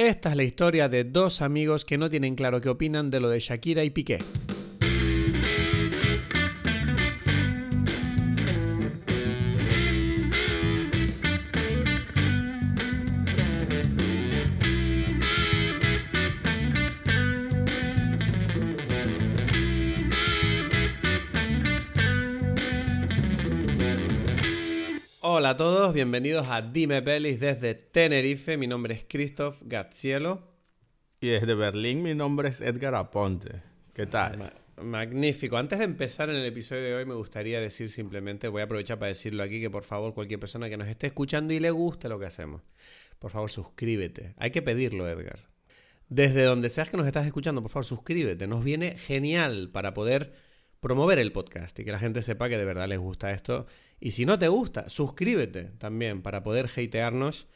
Esta es la historia de dos amigos que no tienen claro qué opinan de lo de Shakira y Piqué. Todos, bienvenidos a Dime Pelis desde Tenerife. Mi nombre es Christoph Gazzielo. Y desde Berlín mi nombre es Edgar Aponte. ¿Qué tal? Ma- magnífico. Antes de empezar en el episodio de hoy me gustaría decir simplemente, voy a aprovechar para decirlo aquí, que por favor cualquier persona que nos esté escuchando y le guste lo que hacemos, por favor suscríbete. Hay que pedirlo, Edgar. Desde donde seas que nos estás escuchando, por favor suscríbete. Nos viene genial para poder promover el podcast y que la gente sepa que de verdad les gusta esto. Y si no te gusta, suscríbete también para poder hatearnos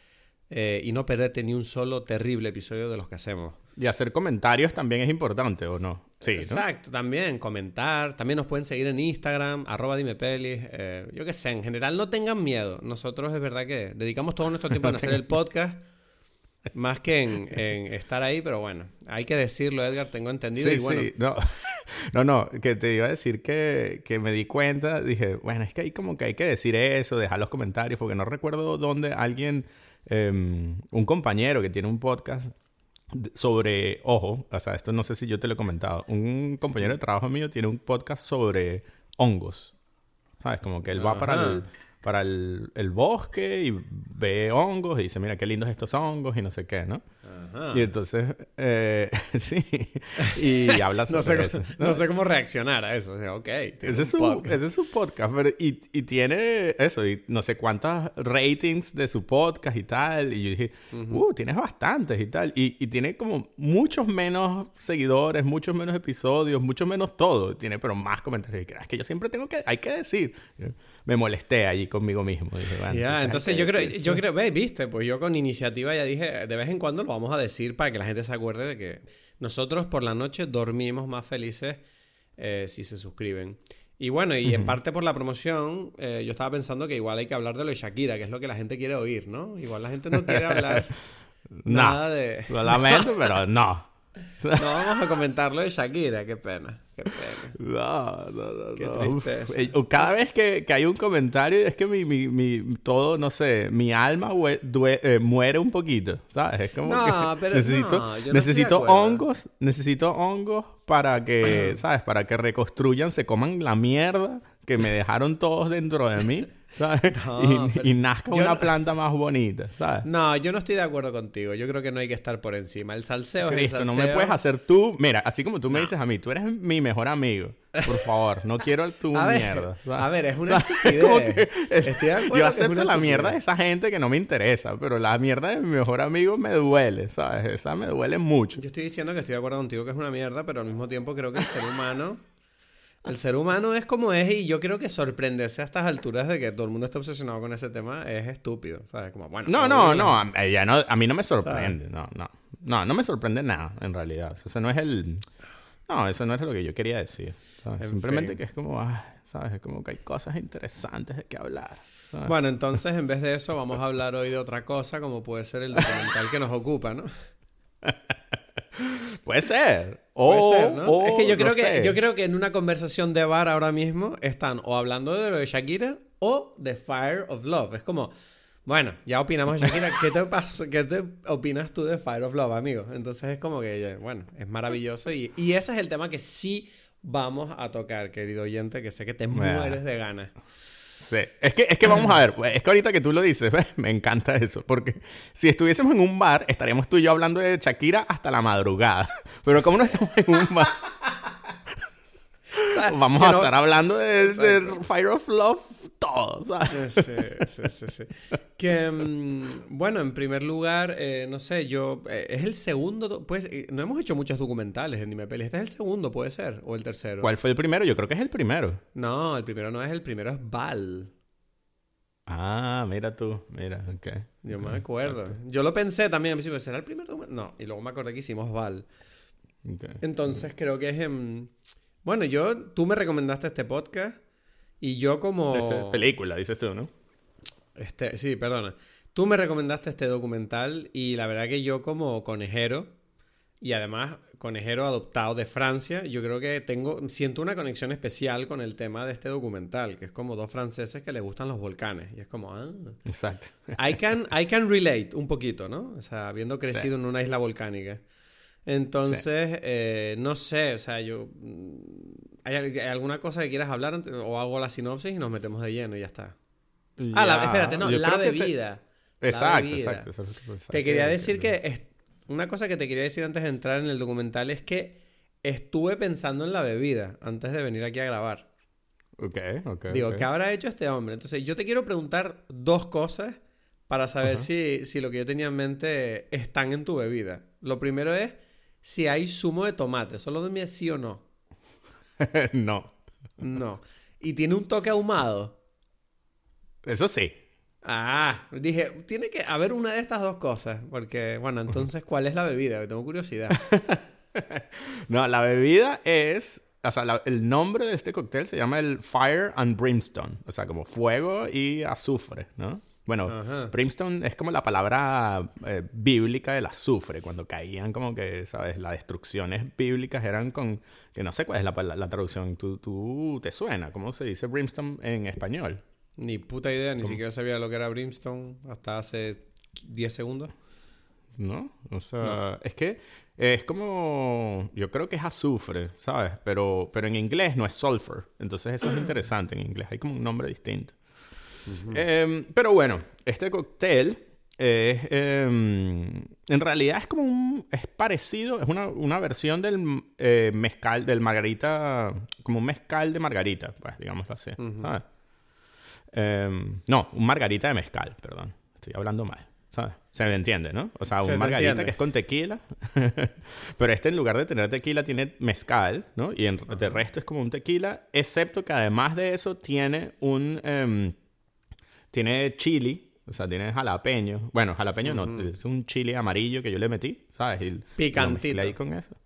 eh, y no perderte ni un solo terrible episodio de los que hacemos. Y hacer comentarios también es importante, ¿o no? Sí, ¿no? Exacto, también comentar. También nos pueden seguir en Instagram, arroba dime pelis. eh, yo qué sé, en general no tengan miedo. Nosotros es verdad que dedicamos todo nuestro tiempo en hacer el podcast. Más que en, en estar ahí, pero bueno, hay que decirlo, Edgar, tengo entendido. Sí, y bueno, sí, no. no, no, que te iba a decir que, que me di cuenta, dije, bueno, es que hay como que hay que decir eso, dejar los comentarios, porque no recuerdo dónde alguien, em, un compañero que tiene un podcast sobre, ojo, o sea, esto no sé si yo te lo he comentado, un compañero de trabajo mío tiene un podcast sobre hongos, ¿sabes? Como que él va para el, para el, el bosque y ve hongos y dice, mira, qué lindos estos hongos y no sé qué, ¿no? ajá. Y entonces, eh, sí, y habla no, sobre sé, eso. cómo- no sé cómo reaccionar a eso. O sea, ok, Ese es, su, podcast. ese es su podcast, pero- y, y tiene eso, y no sé cuántas ratings de su podcast y tal. Y yo dije, uh, tienes bastantes y tal. Y, y tiene como muchos menos seguidores, muchos menos episodios, mucho menos todo. Tiene, pero más comentarios. Y dije, es que yo siempre tengo que, hay que decir. Me molesté allí conmigo mismo. Dije, bueno, Ya, hay entonces yo creo, decir. yo creo, ve, viste, pues yo con iniciativa ya dije, de vez en cuando lo vamos a decir para que la gente se acuerde de que nosotros por la noche dormimos más felices eh, si se suscriben. Y bueno, y en parte por la promoción, eh, yo estaba pensando que igual hay que hablar de lo de Shakira, que es lo que la gente quiere oír, ¿no? Igual la gente no quiere hablar No, nada de... Lo lamento, pero no. No vamos a comentar lo de Shakira, qué pena, qué pena. No, no, no. Qué no. Tristeza. Cada vez que, que hay un comentario, es que mi, mi, mi- todo, no sé, mi alma eh, muere un poquito, ¿sabes? Es como No, que pero necesito, no, yo necesito hongos, necesito hongos para que, ¿sabes? Para que reconstruyan, se coman la mierda que me dejaron todos dentro de mí, ¿sabes? No, y, pero y nazca yo una no- planta más bonita, ¿sabes? No, yo no estoy de acuerdo contigo. Yo creo que no hay que estar por encima. El salseo es el Cristo, no me salseo. puedes hacer tú. Mira, así como tú me dices a mí, tú eres mi mejor amigo. Por favor, no quiero tu A ver, mierda. ¿sabes? a ver, es una estupidez. Que- Estoy de Yo es acepto una la mierda de esa gente que no me interesa, pero la mierda de mi mejor amigo me duele, ¿sabes? Esa me duele mucho. Yo estoy diciendo que estoy de acuerdo contigo que es una mierda, pero al mismo tiempo creo que el ser humano. El ser humano es como es y yo creo que sorprenderse a estas alturas de que todo el mundo está obsesionado con ese tema es estúpido, ¿sabes? Como, bueno, No, no, que no, a, ella no, a mí no me sorprende, no, no. No, no me sorprende nada, en realidad. O sea, Eso no es el... No, eso no es lo que yo quería decir. Simplemente fin. que es como, ay, ¿sabes? Es como que hay cosas interesantes de qué hablar. ¿sabes? Bueno, entonces en vez de eso vamos a hablar hoy de otra cosa, como puede ser el documental que nos ocupa, ¿no? Puede ser. Puede O- ser, ¿no? o, es que yo no creo que sé. yo creo que en una conversación de bar ahora mismo están o hablando de lo de Shakira o de Fire of Love. Es como, bueno, ya opinamos Shakira, ¿qué te pasó? ¿Qué te opinas tú de Fire of Love, amigo? Entonces es como que, bueno, es maravilloso y, y ese es el tema que sí vamos a tocar, querido oyente, que sé que te mueres de ganas. Sí. Es que, es que vamos a ver, pues, es que ahorita que tú lo dices, me encanta eso, porque si estuviésemos en un bar, estaríamos tú y yo hablando de Shakira hasta la madrugada. Pero como no estamos en un bar, vamos a no- estar hablando de. Fire of Love todo, ¿sabes? Sí, sí, sí, sí. Que, mm, bueno, en primer lugar, eh, no sé, yo... eh, es el segundo... do- Pues, eh, no hemos hecho muchos documentales en Dime Peli. Este es el segundo, puede ser. O el tercero. ¿Cuál fue el primero? Yo creo que es el primero. No, el primero no es el primero, es Val. Ah, mira tú, mira, ok. Yo me acuerdo. exacto. Yo lo pensé también al principio, ¿será el primer documental? No, y luego me acordé que hicimos Val. Ok. Entonces creo que es... em, Bueno, yo... Tú me recomendaste este podcast y yo como... Este, película, dices tú, ¿no? Este, sí, perdona. Tú me recomendaste este documental y la verdad que yo como conejero y además conejero adoptado de Francia, yo creo que tengo siento una conexión especial con el tema de este documental, que es como dos franceses que les gustan los volcanes y es como, ah, Exacto. I can I can relate un poquito, ¿no? O sea, habiendo crecido en una isla volcánica. Entonces, eh, no sé, o sea, yo ¿hay, al- hay alguna cosa que quieras hablar antes? o hago la sinopsis y nos metemos de lleno y ya está. Ah, la, espérate, no, la te- bebida. La Exacto, bebida. exacto, eso- Te quería decir que es- una cosa que te quería decir antes de entrar en el documental es que estuve pensando en la bebida antes de venir aquí a grabar. Ok, ok. Digo. ¿qué habrá hecho este hombre? Entonces, yo te quiero preguntar dos cosas para saber si, si lo que yo tenía en mente están en tu bebida. Lo primero es si hay zumo de tomate. Solo dime sí o no. no. No. ¿Y tiene un toque ahumado? Eso sí. Ah, dije, tiene que haber una de estas dos cosas. Porque, bueno, entonces, ¿cuál es la bebida? Que tengo curiosidad. No, la bebida es. O sea, la- el nombre de este cóctel se llama el Fire and Brimstone. O sea, como fuego y azufre, ¿no? Bueno, Ajá. brimstone es como la palabra eh, bíblica del azufre. Cuando caían, como que, ¿sabes? Las destrucciones bíblicas eran con. Que no sé cuál es la, pala- la traducción. ¿Tú, tú te suena? ¿Cómo se dice brimstone en español? Ni puta idea, ni siquiera sabía lo que era Brimstone hasta hace 10 segundos. ¿No? O sea, es que es como. Yo creo que es azufre, ¿sabes? Pero, pero en inglés no es sulfur. Entonces eso es interesante. En inglés hay como un nombre distinto. Em, pero bueno, este cóctel es. em, en realidad es como un. Es parecido, es una, una versión del eh, mezcal, del margarita. Como un mezcal de margarita, pues, digámoslo así, ¿sabes? Em, no, un margarita de mezcal, perdón. Estoy hablando mal, ¿sabes? Se me entiende, ¿no? O sea, Se un margarita entiende. que es con tequila. Pero este en lugar de tener tequila tiene mezcal, ¿no? Y en, de resto es como un tequila, excepto que además de eso tiene un... tiene chili, o sea, tiene jalapeño. Bueno, jalapeño no, es un chili amarillo que yo le metí, ¿sabes? Y Picantito. ahí con eso.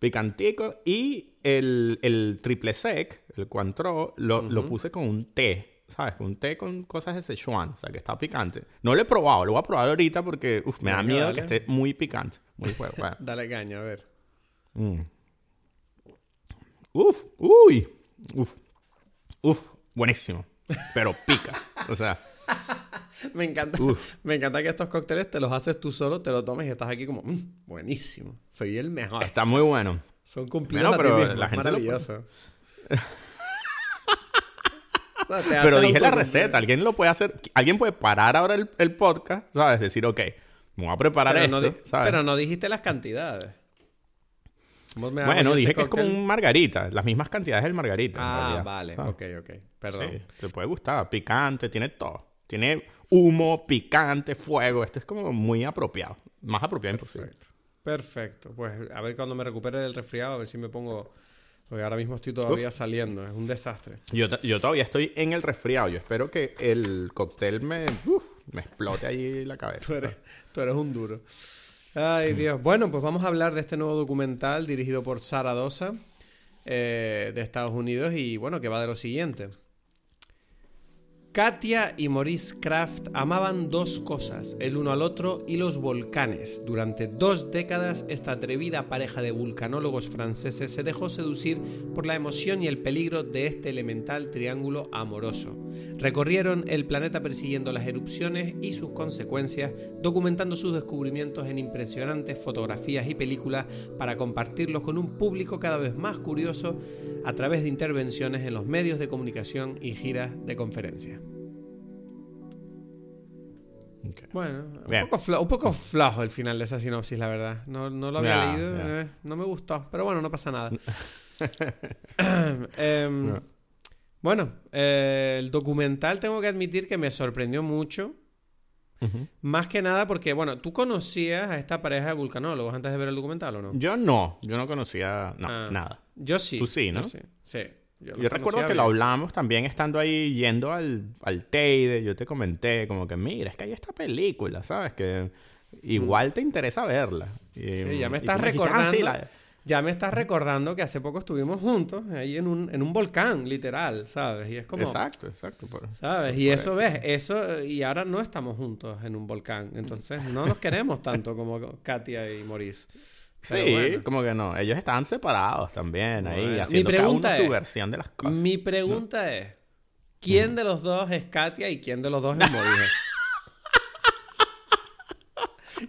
Picantico. Y el, el triple sec, el Cointreau, lo, lo puse con un té, ¿sabes? Un té con cosas de Sichuan, o sea, que está picante. No lo he probado, lo voy a probar ahorita porque uf, me da Venga, miedo dale. que esté muy picante. Muy fuerte. Bueno. Dale caña, a ver. Mm. Uf, uy, uf, uf, buenísimo. Pero pica, o sea, Me encanta, me encanta que estos cócteles te los haces tú solo, te los tomes y estás aquí como, "Mm, buenísimo, soy el mejor. está muy bueno. Son cumplidos Bueno, a ti pero mismo, la gente lo maravilloso. O sea, te Pero dije la receta, alguien lo puede hacer, alguien puede parar ahora el, el podcast, ¿sabes? Decir, ok, me voy a preparar Pero esto, no, di- ¿sabes? pero no dijiste las cantidades. Bueno, dije que es como un margarita, las mismas cantidades del margarita. Ah, vale, ¿sabes? ok, ok. Perdón. Sí, te puede gustar, picante, tiene todo. Tiene humo, picante, fuego, esto es como muy apropiado, más apropiado imposible. Perfecto. Perfecto. Pues a ver cuando me recupere del resfriado, a ver si me pongo. Porque ahora mismo estoy todavía saliendo. Es un desastre. Yo, yo todavía estoy en el resfriado. Yo espero que el cóctel me, me explote ahí la cabeza. Tú eres, tú eres un duro. Ay, Dios. Bueno, pues vamos a hablar de este nuevo documental dirigido por Sara Dosa eh, de Estados Unidos y bueno, que va de lo siguiente. Katia y Maurice Kraft amaban dos cosas, el uno al otro y los volcanes. Durante dos décadas, esta atrevida pareja de vulcanólogos franceses se dejó seducir por la emoción y el peligro de este elemental triángulo amoroso. Recorrieron el planeta persiguiendo las erupciones y sus consecuencias, documentando sus descubrimientos en impresionantes fotografías y películas para compartirlos con un público cada vez más curioso a través de intervenciones en los medios de comunicación y giras de conferencias. Ok. Bueno, un poco, flo- un poco flojo el final de esa sinopsis, la verdad. No, no lo había leído, eh, no me gustó, pero bueno, no pasa nada. Ya. Bueno, eh, el documental tengo que admitir que me sorprendió mucho. Más que nada porque, bueno, ¿tú conocías a esta pareja de vulcanólogos antes de ver el documental o no? Yo no, yo no conocía no, Ah. nada. Yo sí. Tú sí, yo ¿no? sí. Sí. Yo, Yo recuerdo que lo hablamos también estando ahí yendo al, al Teide. Yo te comenté como que, mira, es que hay esta película, ¿sabes? Que igual te interesa verla. Y, Sí, ya me estás dijiste, "Ah, recordando. sí, la- ya me estás recordando que hace poco estuvimos juntos ahí en un, en un volcán, literal, ¿sabes? Y es como... Exacto, exacto. ¿Sabes? Y eso, ves, eso, y ahora no estamos juntos en un volcán, entonces no nos queremos tanto como Katia y Maurice. Sí, como que no. Ellos estaban separados también ahí, haciendo cada uno su versión de las cosas. Mi pregunta es, ¿quién de los dos es Katia y quién de los dos es Maurice?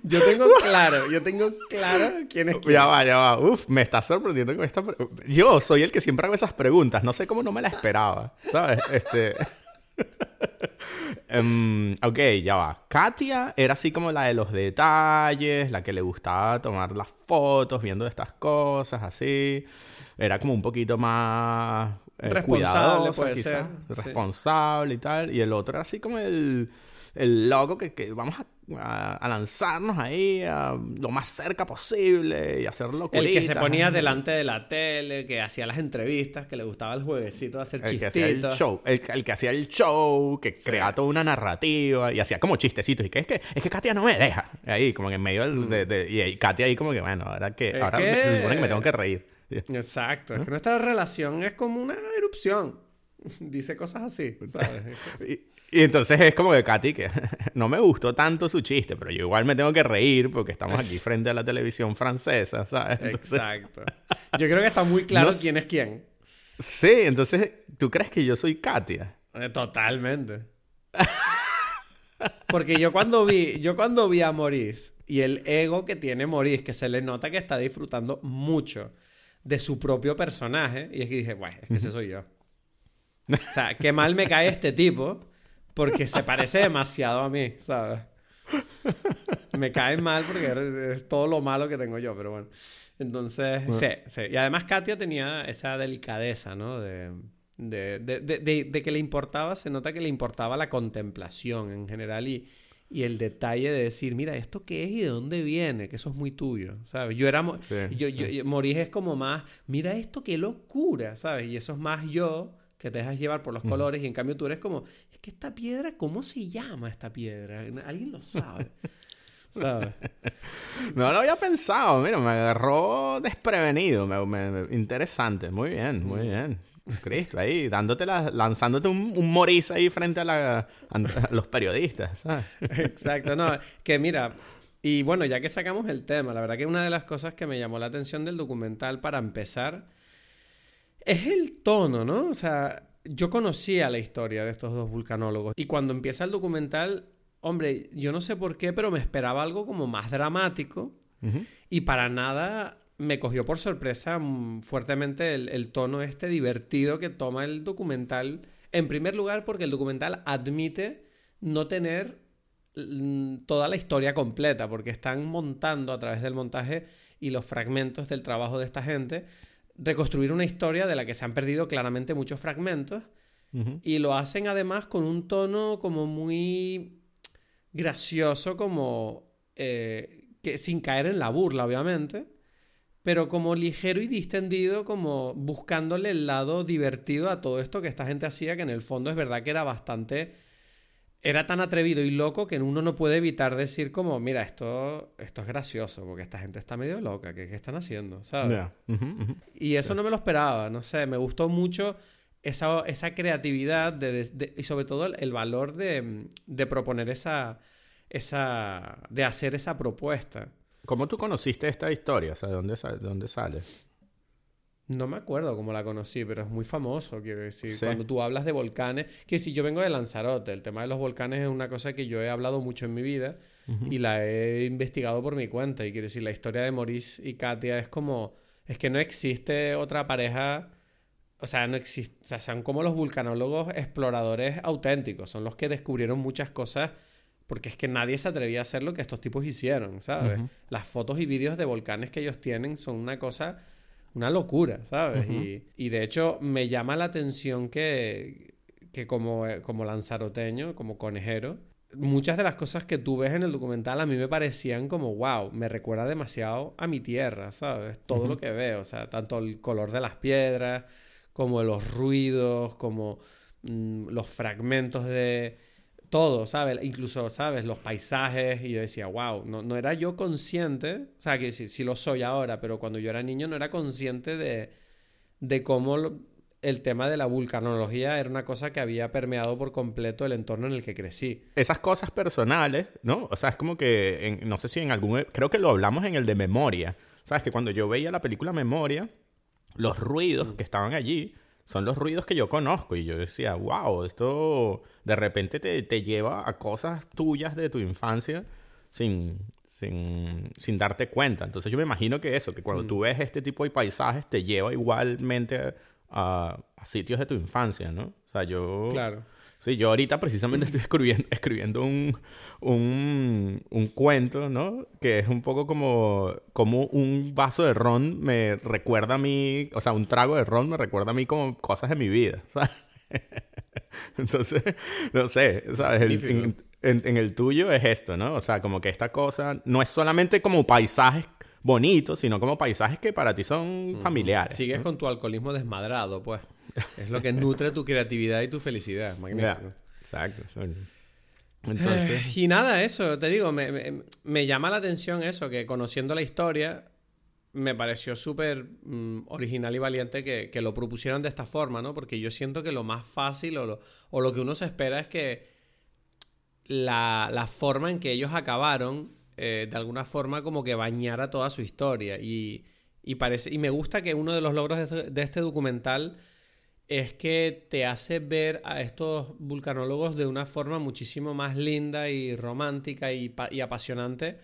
Yo tengo claro, yo tengo claro quién es quién. Ya va, ya va. Uf, me está sorprendiendo con esta Yo soy el que siempre hago esas preguntas. No sé cómo no me la esperaba, ¿sabes? Este... um, ok, ya va. Katia era así como la de los detalles, la que le gustaba tomar las fotos, viendo estas cosas, así. Era como un poquito más eh, responsable, puede ser. Responsable y tal. Y el otro era así como el, el loco que, que vamos a a, lanzarnos ahí a lo más cerca posible y hacerlo El que se ponía delante de la tele, que hacía las entrevistas, que le gustaba el jueguecito de hacer el Que hacía el show, el, que hacía el show, que creaba toda una narrativa y hacía como chistecitos. Y que es que, es que Katia no me deja. Ahí, como que en medio del, mm. de, y Katia ahí como que, bueno, ahora que, ahora se supone que me tengo que reír. Exacto, es que nuestra relación es como una erupción. Dice cosas así, ¿sabes? Y entonces es como que Katy, que no me gustó tanto su chiste, pero yo igual me tengo que reír porque estamos aquí frente a la televisión francesa, ¿sabes? Exacto. Yo creo que está muy claro quién es quién. Sí, entonces, ¿tú crees que yo soy Katia? Eh, totalmente. Porque yo cuando vi, yo cuando vi a Maurice y el ego que tiene Maurice, que se le nota que está disfrutando mucho de su propio personaje, y es que dije, bueno, es que ese soy yo. O sea, qué mal me cae este tipo porque se parece demasiado a mí, ¿sabes? Me cae mal porque es todo lo malo que tengo yo, pero bueno. Entonces, sí, sí. Y además Katia tenía esa delicadeza, ¿no? De, de, de, de, que le importaba, se nota que le importaba la contemplación en general y, y el detalle de decir, mira, ¿esto qué es y de dónde viene? Que eso es muy tuyo, ¿sabes? Yo era... yo, yo, es como más, mira esto, qué locura, ¿sabes? Y eso es más yo que te dejas llevar por los colores y en cambio tú eres como, es que esta piedra, ¿cómo se llama esta piedra? Alguien lo sabe. ¿Sabes? No lo había pensado, mira, me agarró desprevenido, interesante, muy bien, muy bien. Cristo, ahí, dándote lanzándote un, un moriz ahí frente a, la, a los periodistas, ¿sabes? Exacto, no, que mira, y bueno, ya que sacamos el tema, la verdad que una de las cosas que me llamó la atención del documental para empezar es el tono, ¿no? O sea, yo conocía la historia de estos dos vulcanólogos y cuando empieza el documental, hombre, yo no sé por qué, pero me esperaba algo como más dramático y para nada me cogió por sorpresa mm, fuertemente el, tono este divertido que toma el documental. En primer lugar, porque el documental admite no tener mm, toda la historia completa, porque están montando a través del montaje y los fragmentos del trabajo de esta gente reconstruir una historia de la que se han perdido claramente muchos fragmentos y lo hacen además con un tono como muy gracioso, como eh, que sin caer en la burla, obviamente, pero como ligero y distendido, como buscándole el lado divertido a todo esto que esta gente hacía, que en el fondo es verdad que era bastante era tan atrevido y loco que uno no puede evitar decir como, mira, esto, esto es gracioso, porque esta gente está medio loca, ¿qué, qué están haciendo? ¿Sabes? Y eso no me lo esperaba, no sé, me gustó mucho esa, esa creatividad y sobre todo el, valor de, de, proponer esa, esa, de hacer esa propuesta. ¿Cómo tú conociste esta historia? O sea, ¿de dónde, de dónde sale? No me acuerdo cómo la conocí, pero es muy famoso, quiero decir. Cuando tú hablas de volcanes, que si yo vengo de Lanzarote, el tema de los volcanes es una cosa que yo he hablado mucho en mi vida y la he investigado por mi cuenta. Y quiero decir, la historia de Maurice y Katia es como, es que no existe otra pareja, o sea, no existe, o sea, son como los vulcanólogos exploradores auténticos, son los que descubrieron muchas cosas porque es que nadie se atrevía a hacer lo que estos tipos hicieron, ¿sabes? Las fotos y vídeos de volcanes que ellos tienen son una cosa una locura, ¿sabes? y, de hecho me llama la atención que, que como, como lanzaroteño, como conejero, muchas de las cosas que tú ves en el documental a mí me parecían como, wow, me recuerda demasiado a mi tierra, ¿sabes? Todo lo que veo, o sea, tanto el color de las piedras, como los ruidos, como mm, los fragmentos de todo, ¿sabes? Incluso, ¿sabes? Los paisajes. Y yo decía, wow, no, no era yo consciente, o sea, que sí, lo soy ahora, pero cuando yo era niño no era consciente de, de cómo el tema de la vulcanología era una cosa que había permeado por completo el entorno en el que crecí. Esas cosas personales, ¿no? O sea, es como que, no sé si en algún... Creo que lo hablamos en el de memoria. ¿Sabes? Que cuando yo veía la película Memoria, los ruidos que estaban allí son los ruidos que yo conozco. Y yo decía, wow, esto de repente te, lleva a cosas tuyas de tu infancia sin, sin, darte cuenta. Entonces yo me imagino que eso, que cuando mm. tú ves este tipo de paisajes, te lleva igualmente a, a, sitios de tu infancia, ¿no? O sea, yo... Claro. Sí, yo ahorita precisamente estoy escribiendo, escribiendo un, un, un, cuento, ¿no? Que es un poco como, como un vaso de ron me recuerda a mí, o sea, un trago de ron me recuerda a mí como cosas de mi vida, ¿sabes? Entonces, no sé, ¿sabes? en, en, el tuyo es esto, ¿no? O sea, como que esta cosa no es solamente como paisajes bonitos, sino como paisajes que para ti son familiares. Sigues con tu alcoholismo desmadrado, pues. Es lo que nutre tu creatividad y tu felicidad. Magnífico. exacto. Entonces... y nada, eso, te digo, me, llama la atención eso, que conociendo la historia, me pareció súper mm, original y valiente que, lo propusieran de esta forma, ¿no? Porque yo siento que lo más fácil o lo, o lo que uno se espera es que la, la forma en que ellos acabaron, eh, de alguna forma como que bañara toda su historia. Y, y, parece, y me gusta que uno de los logros de este, este documental es que te hace ver a estos vulcanólogos de una forma muchísimo más linda y romántica y, apasionante,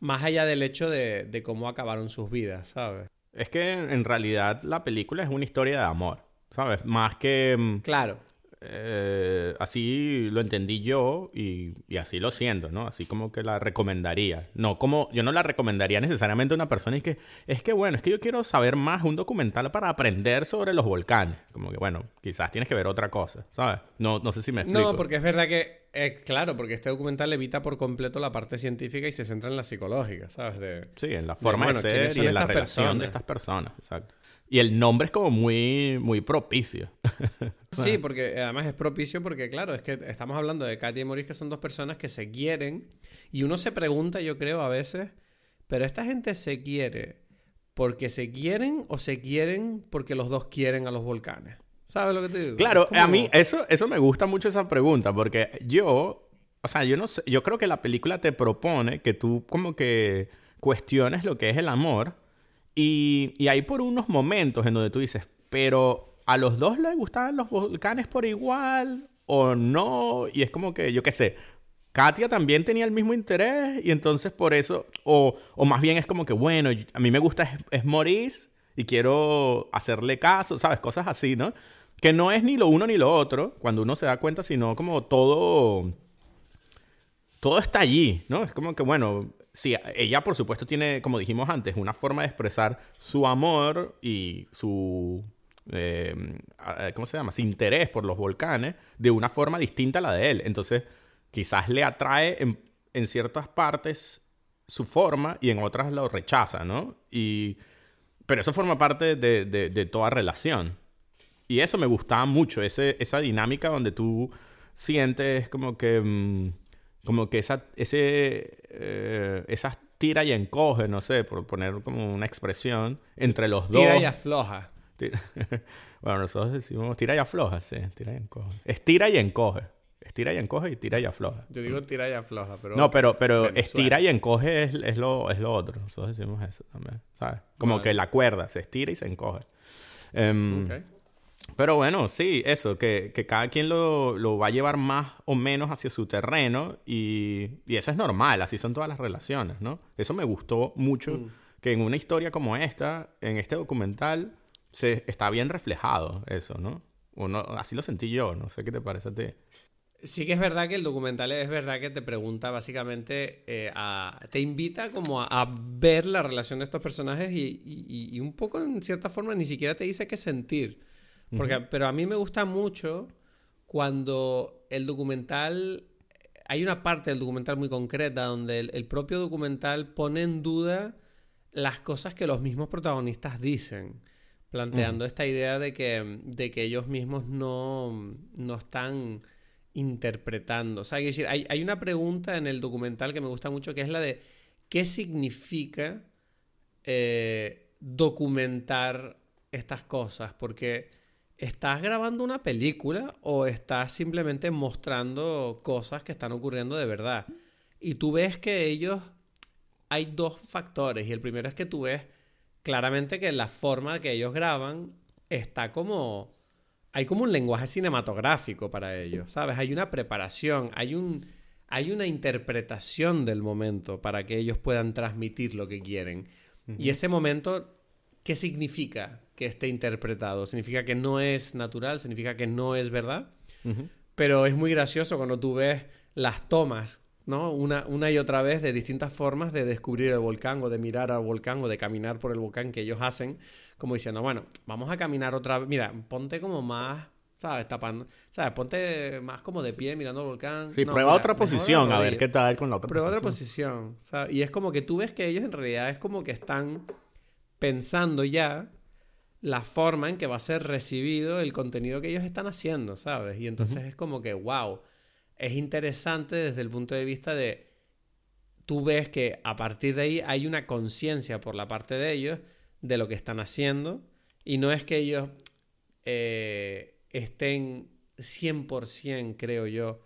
más allá del hecho de, de, cómo acabaron sus vidas, ¿sabes? Es que en realidad la película es una historia de amor, ¿sabes? Más que... Mm, claro. Eh, así lo entendí yo y, así lo siento, ¿no? Así como que la recomendaría. No, como yo no la recomendaría necesariamente a una persona y que es que bueno, es que yo quiero saber más un documental para aprender sobre los volcanes. Como que bueno, quizás tienes que ver otra cosa, ¿sabes? No, no sé si me explico. No, porque es verdad que eh, claro, porque este documental evita por completo la parte científica y se centra en la psicológica, ¿sabes? De, sí, en la forma de, ser y en la relación de estas personas, exacto. Y el nombre es como muy, muy propicio. sí, porque además es propicio porque, claro, es que estamos hablando de Katy y Maurice, que son dos personas que se quieren. Y uno se pregunta, yo creo, a veces, ¿pero esta gente se quiere porque se quieren o se quieren porque los dos quieren a los volcanes? ¿Sabes lo que te digo? Claro, a mí eso, eso me gusta mucho esa pregunta porque yo, o sea, yo no sé, yo creo que la película te propone que tú como que cuestiones lo que es el amor y, y hay por unos momentos en donde tú dices, pero a los dos les gustaban los volcanes por igual o no. Y es como que, yo qué sé, Katia también tenía el mismo interés y entonces por eso, o, o más bien es como que, bueno, a mí me gusta es, Maurice y quiero hacerle caso, ¿sabes? Cosas así, ¿no? Que no es ni lo uno ni lo otro, cuando uno se da cuenta, sino como todo... Todo está allí, ¿no? Es como que, bueno, sí, ella por supuesto tiene, como dijimos antes, una forma de expresar su amor y su, eh, ¿cómo se llama? Su interés por los volcanes de una forma distinta a la de él. Entonces, quizás le atrae en, ciertas partes su forma y en otras lo rechaza, ¿no? Y, pero eso forma parte de, toda relación. Y eso me gustaba mucho, ese, esa dinámica donde tú sientes como que... Mm, como que esa, ese, eh, esas tira y encoge, no sé, por poner como una expresión, entre los dos. Tira y afloja. bueno, nosotros decimos tira y afloja, sí, tira y encoge. Estira y encoge. Estira y encoge y tira y afloja. Yo digo tira y afloja, pero... No, pero, pero estira y encoge es, es, lo, es lo otro. Nosotros decimos eso también, ¿sabes? Como que la cuerda se estira y se encoge. Um, pero bueno, sí, eso, que, cada quien lo, va a llevar más o menos hacia su terreno y, eso es normal, así son todas las relaciones, ¿no? Eso me gustó mucho, mm. que en una historia como esta, en este documental, se está bien reflejado eso, ¿no? Uno, así lo sentí yo, no sé qué te parece a ti. Sí que es verdad que el documental es verdad que te pregunta básicamente, eh, a, te invita como a, ver la relación de estos personajes y, y un poco en cierta forma ni siquiera te dice qué sentir. Porque, Pero a mí me gusta mucho cuando el documental, hay una parte del documental muy concreta donde el, propio documental pone en duda las cosas que los mismos protagonistas dicen, planteando esta idea de que, de que ellos mismos no, no están interpretando. O sea, hay, decir, hay, hay una pregunta en el documental que me gusta mucho que es la de ¿qué significa eh, documentar estas cosas? Porque ¿estás grabando una película o estás simplemente mostrando cosas que están ocurriendo de verdad? Y tú ves que ellos, hay dos factores. Y el primero es que tú ves claramente que la forma que ellos graban está como... Hay como un lenguaje cinematográfico para ellos, ¿sabes? Hay una preparación, hay un... Hay una interpretación del momento para que ellos puedan transmitir lo que quieren. Y ese momento, ¿qué significa que esté interpretado? ¿Significa que no es natural? ¿Significa que no es verdad? Pero es muy gracioso cuando tú ves las tomas ¿no? Una, una y otra vez de distintas formas de descubrir el volcán o de mirar al volcán o de caminar por el volcán que ellos hacen, como diciendo, bueno, vamos a caminar otra vez, mira, ponte como más, ¿sabes? Tapando, ¿sabes? Ponte más como de pie mirando el volcán. Sí, prueba otra posición, a ver qué tal con la otra prueba otra posición, ¿sabes? Y es como que tú ves que ellos en realidad es como que están pensando ya la forma en que va a ser recibido el contenido que ellos están haciendo, ¿sabes? Y entonces es como que, wow es interesante desde el punto de vista de, tú ves que a partir de ahí hay una conciencia por la parte de ellos de lo que están haciendo y no es que ellos eh, estén 100%, creo yo,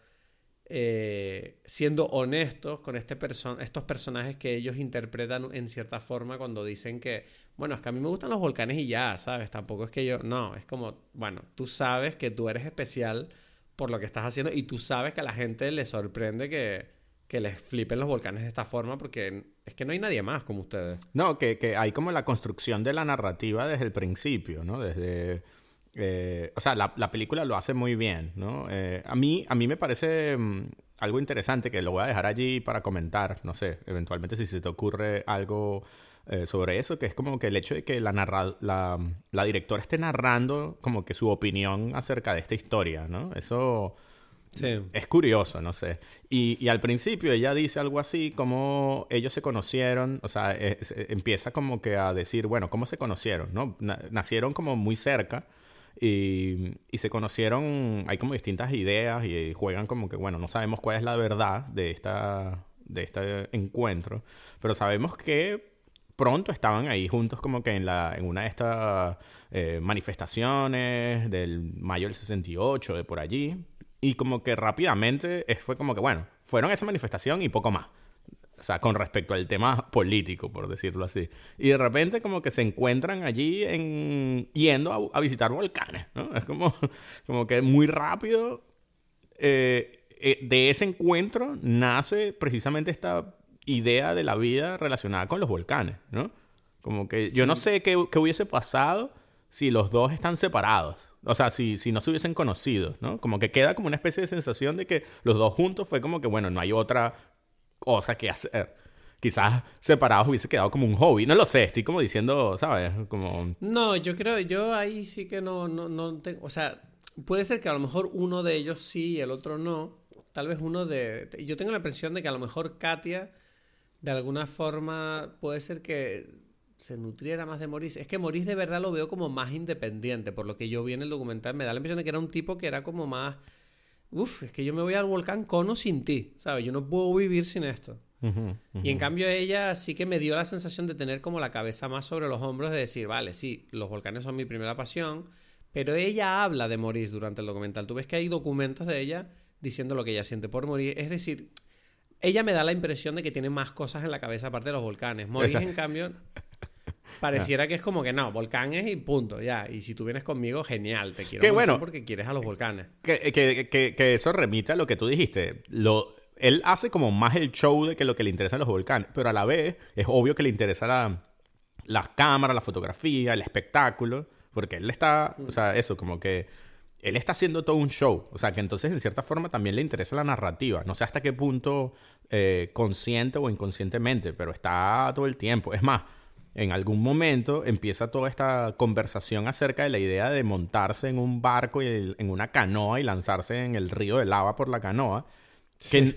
eh, siendo honestos con este estos personajes que ellos interpretan en cierta forma cuando dicen que, bueno, es que a mí me gustan los volcanes y ya, ¿sabes? Tampoco es que yo, no, es como, bueno, tú sabes que tú eres especial por lo que estás haciendo y tú sabes que a la gente le sorprende que, que les flipen los volcanes de esta forma porque es que no hay nadie más como ustedes. No, que, que hay como la construcción de la narrativa desde el principio, ¿no? Desde... Eh, o sea, la, la, película lo hace muy bien, ¿no? Eh, a, mí, a mí me parece mm, algo interesante que lo voy a dejar allí para comentar, no sé, eventualmente si se te ocurre algo eh, sobre eso, que es como que el hecho de que la, la, la, directora esté narrando como que su opinión acerca de esta historia, ¿no? Eso es curioso, no sé. Y, y, al principio ella dice algo así como ellos se conocieron, o sea, empieza como que a decir, bueno, ¿cómo se conocieron? ¿no? nacieron como muy cerca. Y, se conocieron, hay como distintas ideas y juegan como que, bueno, no sabemos cuál es la verdad de, esta, de este encuentro, pero sabemos que pronto estaban ahí juntos como que en, la, en una de estas eh, manifestaciones del mayo del 68, de por allí. Y como que rápidamente fue como que, bueno, fueron a esa manifestación y poco más. O sea, con respecto al tema político, por decirlo así. Y de repente como que se encuentran allí en, yendo a, visitar volcanes, ¿no? Es como, como que muy rápido eh, eh, de ese encuentro nace precisamente esta idea de la vida relacionada con los volcanes, ¿no? Como que yo no sé qué, hubiese pasado si los dos están separados. O sea, si, si no se hubiesen conocido, ¿no? Como que queda como una especie de sensación de que los dos juntos fue como que, bueno, no hay otra cosa que hacer. Quizás separados hubiese quedado como un hobby. No lo sé, estoy como diciendo, ¿sabes? Como... No, yo creo, yo ahí sí que no, no, no tengo, o sea, puede ser que a lo mejor uno de ellos sí y el otro no. Tal vez uno de... Yo tengo la impresión de que a lo mejor Katia de alguna forma puede ser que se nutriera más de Maurice. Es que Maurice de verdad lo veo como más independiente, por lo que yo vi en el documental. Me da la impresión de que era un tipo que era como más... Uf, es que yo me voy al volcán cono sin ti, ¿sabes? Yo no puedo vivir sin esto. Y en cambio ella sí que me dio la sensación de tener como la cabeza más sobre los hombros de decir, vale, sí, los volcanes son mi primera pasión, pero ella habla de Maurice durante el documental. Tú ves que hay documentos de ella diciendo lo que ella siente por Maurice. Es decir, ella me da la impresión de que tiene más cosas en la cabeza aparte de los volcanes. Maurice, en cambio, pareciera que es como que no, volcanes y punto, ya. Y si tú vienes conmigo, genial, te quiero bueno, porque quieres a los volcanes. Que, que, que, eso remite a lo que tú dijiste. Lo, él hace como más el show de que lo que le interesa a los volcanes, pero a la vez es obvio que le interesa la, las cámaras, la fotografía, el espectáculo, porque él está, o sea, eso, como que él está haciendo todo un show. O sea, que entonces en cierta forma también le interesa la narrativa. No sé hasta qué punto eh, consciente o inconscientemente, pero está todo el tiempo. Es más, en algún momento empieza toda esta conversación acerca de la idea de montarse en un barco y en una canoa y lanzarse en el río de lava por la canoa. Que,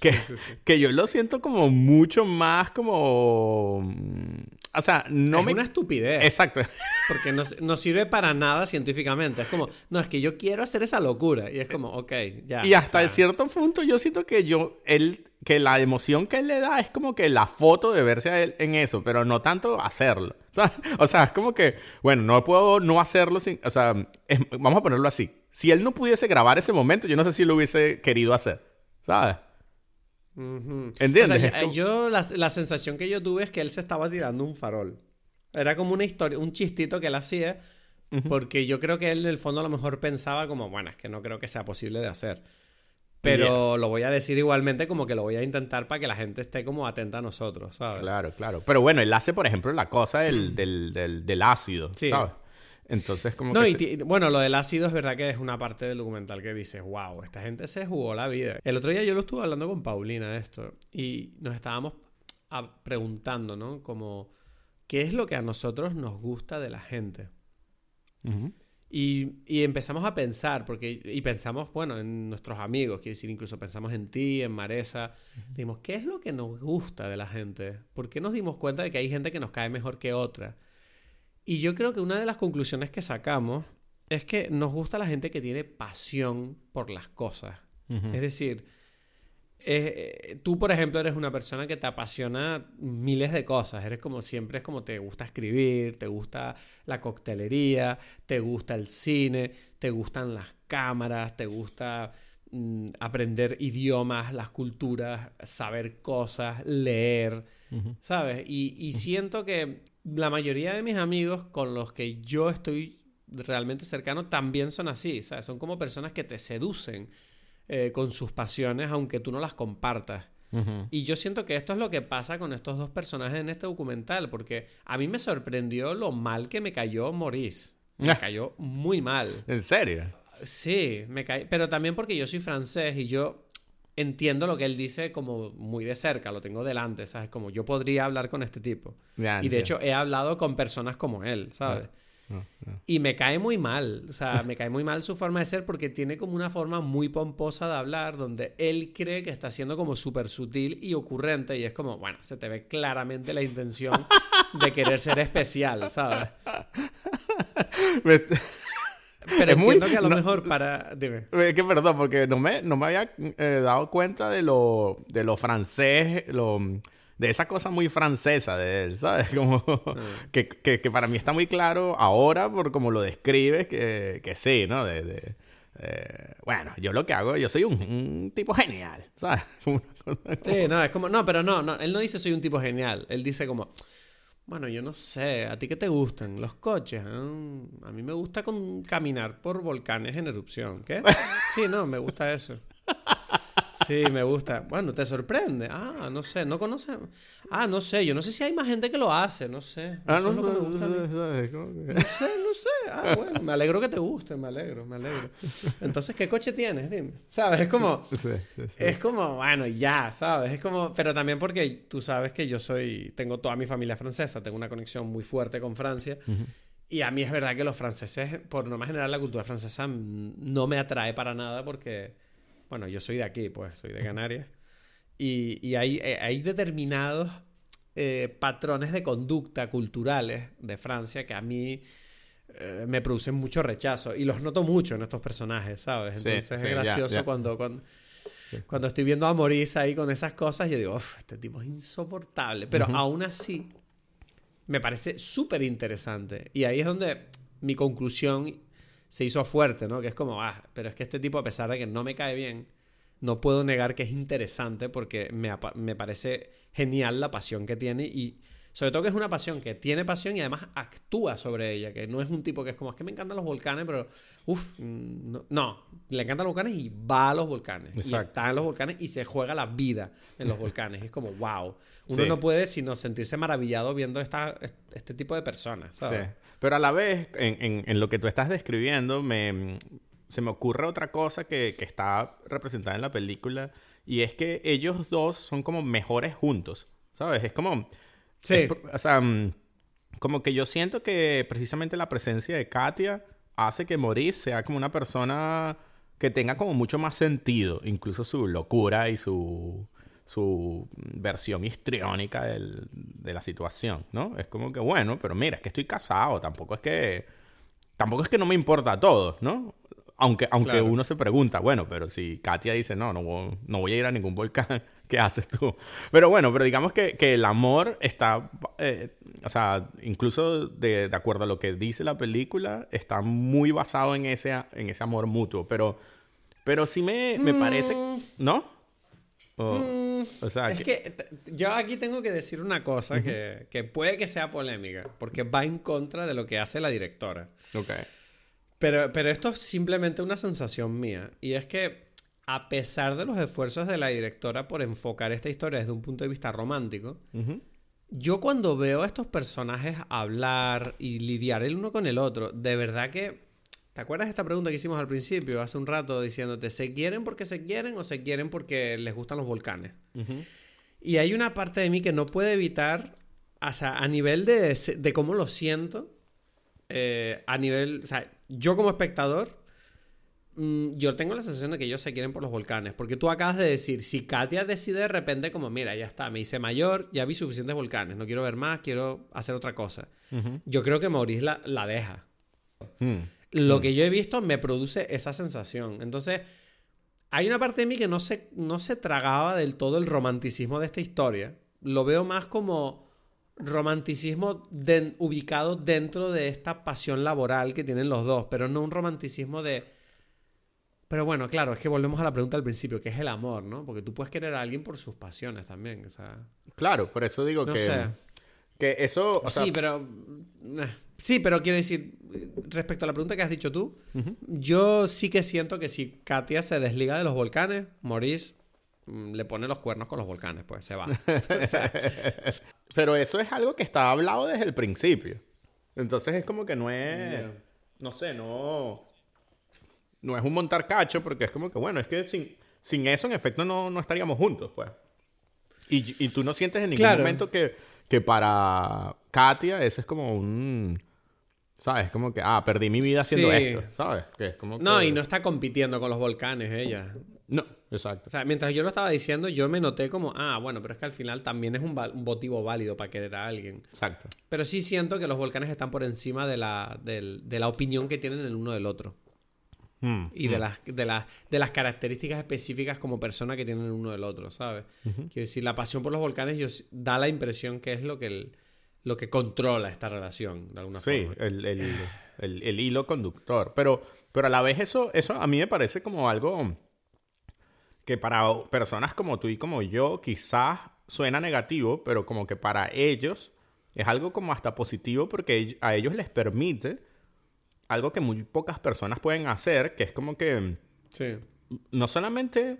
que, que, yo lo siento como mucho más como... Mm, o sea, no es me... una estupidez. Exacto. porque no, no, sirve para nada científicamente. Es como, no, es que yo quiero hacer esa locura. Y es como, ok, ya. Y hasta cierto punto yo siento que yo, él, que la emoción que él le da es como que la foto de verse a él en eso, pero no tanto hacerlo. O sea, es como que, bueno, no puedo no hacerlo sin, o sea, vamos a ponerlo así. Si él no pudiese grabar ese momento, yo no sé si lo hubiese querido hacer, ¿sabes? ¿Entiendes? yo, la, la, sensación que yo tuve es que él se estaba tirando un farol. Era como una historia, un chistito que él hacía, porque yo creo que él en el fondo a lo mejor pensaba como, bueno, es que no creo que sea posible de hacer. Pero lo voy a decir igualmente como que lo voy a intentar para que la gente esté como atenta a nosotros, ¿sabes? Claro, claro. Pero bueno, él hace, por ejemplo, la cosa del, del, del, ácido, ¿sabes? Entonces, como no, Y bueno, lo del ácido es verdad que es una parte del documental que dices, wow, esta gente se jugó la vida. El otro día yo lo estuve hablando con Paulina esto y nos estábamos preguntando, ¿no? Como, ¿qué es lo que a nosotros nos gusta de la gente? Y, y, empezamos a pensar, porque, y pensamos, bueno, en nuestros amigos, quiero decir, incluso pensamos en ti, en Maresa. Dijimos, ¿qué es lo que nos gusta de la gente? ¿Por qué nos dimos cuenta de que hay gente que nos cae mejor que otra? Y yo creo que una de las conclusiones que sacamos es que nos gusta la gente que tiene pasión por las cosas. Es decir, eh, tú, por ejemplo, eres una persona que te apasiona miles de cosas. Eres como siempre, es como te gusta escribir, te gusta la coctelería, te gusta el cine, te gustan las cámaras, te gusta mm, aprender idiomas, las culturas, saber cosas, leer, ¿sabes? Y, y siento que la mayoría de mis amigos con los que yo estoy realmente cercano también son así, ¿sabes? Son como personas que te seducen eh, con sus pasiones aunque tú no las compartas. Y yo siento que esto es lo que pasa con estos dos personajes en este documental, porque a mí me sorprendió lo mal que me cayó Maurice. Me ah. cayó muy mal. ¿En serio? Sí, me cae. Pero también porque yo soy francés y yo entiendo lo que él dice como muy de cerca, lo tengo delante, ¿sabes? Como yo podría hablar con este tipo. y de hecho he hablado con personas como él, ¿sabes? Y me cae muy mal, o sea, me cae muy mal su forma de ser porque tiene como una forma muy pomposa de hablar donde él cree que está siendo como súper sutil y ocurrente y es como, bueno, se te ve claramente la intención de querer ser especial, ¿sabes? Pero es entiendo que a lo mejor para... Dime. Es que perdón, porque no me, no me había eh, dado cuenta de lo, de lo francés, lo, de esa cosa muy francesa de él, ¿sabes? Como que, que, para mí está muy claro ahora por como lo describes, que, que sí, ¿no? De, eh, bueno, yo lo que hago, yo soy un, un tipo genial, ¿sabes? sí, no, es como, no, pero no, no, él no dice soy un tipo genial, él dice como, bueno, yo no sé, ¿a ti qué te gustan? Los coches. ¿eh? A mí me gusta con, caminar por volcanes en erupción. ¿Qué? Sí, no, me gusta eso. Sí, me gusta. Bueno, te sorprende. Ah, no sé, no conoces. Ah, no sé, yo no sé si hay más gente que lo hace, no sé. No ah, no, sé, no sé, no sé. Ah, bueno, me alegro que te guste, me alegro, me alegro. Entonces, ¿qué coche tienes? Dime. ¿Sabes? Es como. Es como, bueno, ya, ¿sabes? Es como. Pero también porque tú sabes que yo soy. Tengo toda mi familia francesa, tengo una conexión muy fuerte con Francia. Y a mí es verdad que los franceses, por norma general, la cultura francesa no me atrae para nada porque bueno, yo soy de aquí, pues soy de Canarias. Y, y hay, eh, hay, determinados eh, patrones de conducta culturales de Francia que a mí eh, me producen mucho rechazo. Y los noto mucho en estos personajes, ¿sabes? Entonces es gracioso cuando... cuando cuando estoy viendo a Maurice ahí con esas cosas, yo digo, este tipo es insoportable. Pero aún así, me parece súper interesante. Y ahí es donde mi conclusión se hizo fuerte, ¿no? Que es como, ah, pero es que este tipo, a pesar de que no me cae bien, no puedo negar que es interesante porque me, me parece genial la pasión que tiene y sobre todo que es una pasión que tiene pasión y además actúa sobre ella, que no es un tipo que es como, es que me encantan los volcanes, pero, uff, mm, no, le encantan los volcanes y va a los volcanes. Y está en los volcanes y se juega la vida en los volcanes. Es como, wow. Uno no puede sino sentirse maravillado viendo esta, este tipo de personas, ¿sabes? Sí. Pero a la vez, en, en, lo que tú estás describiendo, me, se me ocurre otra cosa que, que está representada en la película y es que ellos dos son como mejores juntos, ¿sabes? Es como Sí. o sea, mm, como que yo siento que precisamente la presencia de Katia hace que Maurice sea como una persona que tenga como mucho más sentido, incluso su locura y su, su versión histriónica del- de la situación, ¿no? Es como que, bueno, pero mira, es que estoy casado, tampoco es que... Tampoco es que no me importa todo, ¿no? Aunque, aunque Claro. uno se pregunta, bueno, pero si Katia dice, no, no, no voy a ir a ningún volcán, ¿qué haces tú? Pero bueno, pero digamos que, que el amor está, eh, o sea, incluso de, de acuerdo a lo que dice la película, está muy basado en ese, en ese amor mutuo, pero, pero sí me, me parece, ¿no? O, o sea, Es que- yo aquí tengo que decir una cosa que, que puede que sea polémica, porque va en contra de lo que hace la directora. ok. Pero, pero esto es simplemente una sensación mía. Y es que, a pesar de los esfuerzos de la directora por enfocar esta historia desde un punto de vista romántico, yo cuando veo a estos personajes hablar y lidiar el uno con el otro, de verdad que... ¿Te acuerdas de esta pregunta que hicimos al principio, hace un rato, diciéndote, ¿se quieren porque se quieren o se quieren porque les gustan los volcanes? Y hay una parte de mí que no puede evitar, o sea, a nivel de, de cómo lo siento, eh, a nivel, o sea, yo como espectador, mm, yo tengo la sensación de que ellos se quieren por los volcanes, porque tú acabas de decir, si Katia decide de repente como, mira, ya está, me hice mayor, ya vi suficientes volcanes, no quiero ver más, quiero hacer otra cosa. Yo creo que Maurice la, la deja. Mm. Lo que yo he visto me produce esa sensación. Entonces, hay una parte de mí que no se, no se tragaba del todo el romanticismo de esta historia. Lo veo más como romanticismo ubicado dentro de esta pasión laboral que tienen los dos, pero no un romanticismo de... Pero bueno, claro, es que volvemos a la pregunta al principio, que es el amor, ¿no? Porque tú puedes querer a alguien por sus pasiones también, o sea... Claro, por eso digo No que, sé. que eso... o sea, sí, pero. Eh, Sí, pero quiero decir, respecto a la pregunta que has dicho tú, yo sí que siento que si Katia se desliga de los volcanes, Maurice mm, le pone los cuernos con los volcanes, pues se va. O sea, Pero eso es algo que está hablado desde el principio. Entonces es como que no es. Yeah. No sé, no. No es un montar cacho, porque es como que, bueno, es que sin, sin eso, en efecto, no, no estaríamos juntos, pues. Y, y tú no sientes en ningún Claro. momento que, que para Katia ese es como un. ¿Sabes? Como que, ah, perdí mi vida haciendo Sí. esto, ¿sabes? Que es como no, que- y no está compitiendo con los volcanes ella. No, exacto. O sea, mientras yo lo estaba diciendo, yo me noté como, ah, bueno, pero es que al final también es un, motivo válido para querer a alguien. Exacto. Pero sí siento que los volcanes están por encima de la, de la opinión que tienen el uno del otro. Mm, y de, las, de, las, de las características específicas como persona que tienen uno del otro, ¿sabes? Quiero decir, la pasión por los volcanes yo, da la impresión que es lo que, el- lo que controla esta relación, de alguna Sí, forma. el, el- el- el hilo conductor. Pero, pero a la vez eso, eso a mí me parece como algo que para personas como tú y como yo quizás suena negativo, pero como que para ellos es algo como hasta positivo porque a ellos les permite algo que muy pocas personas pueden hacer, que es como que Sí. no solamente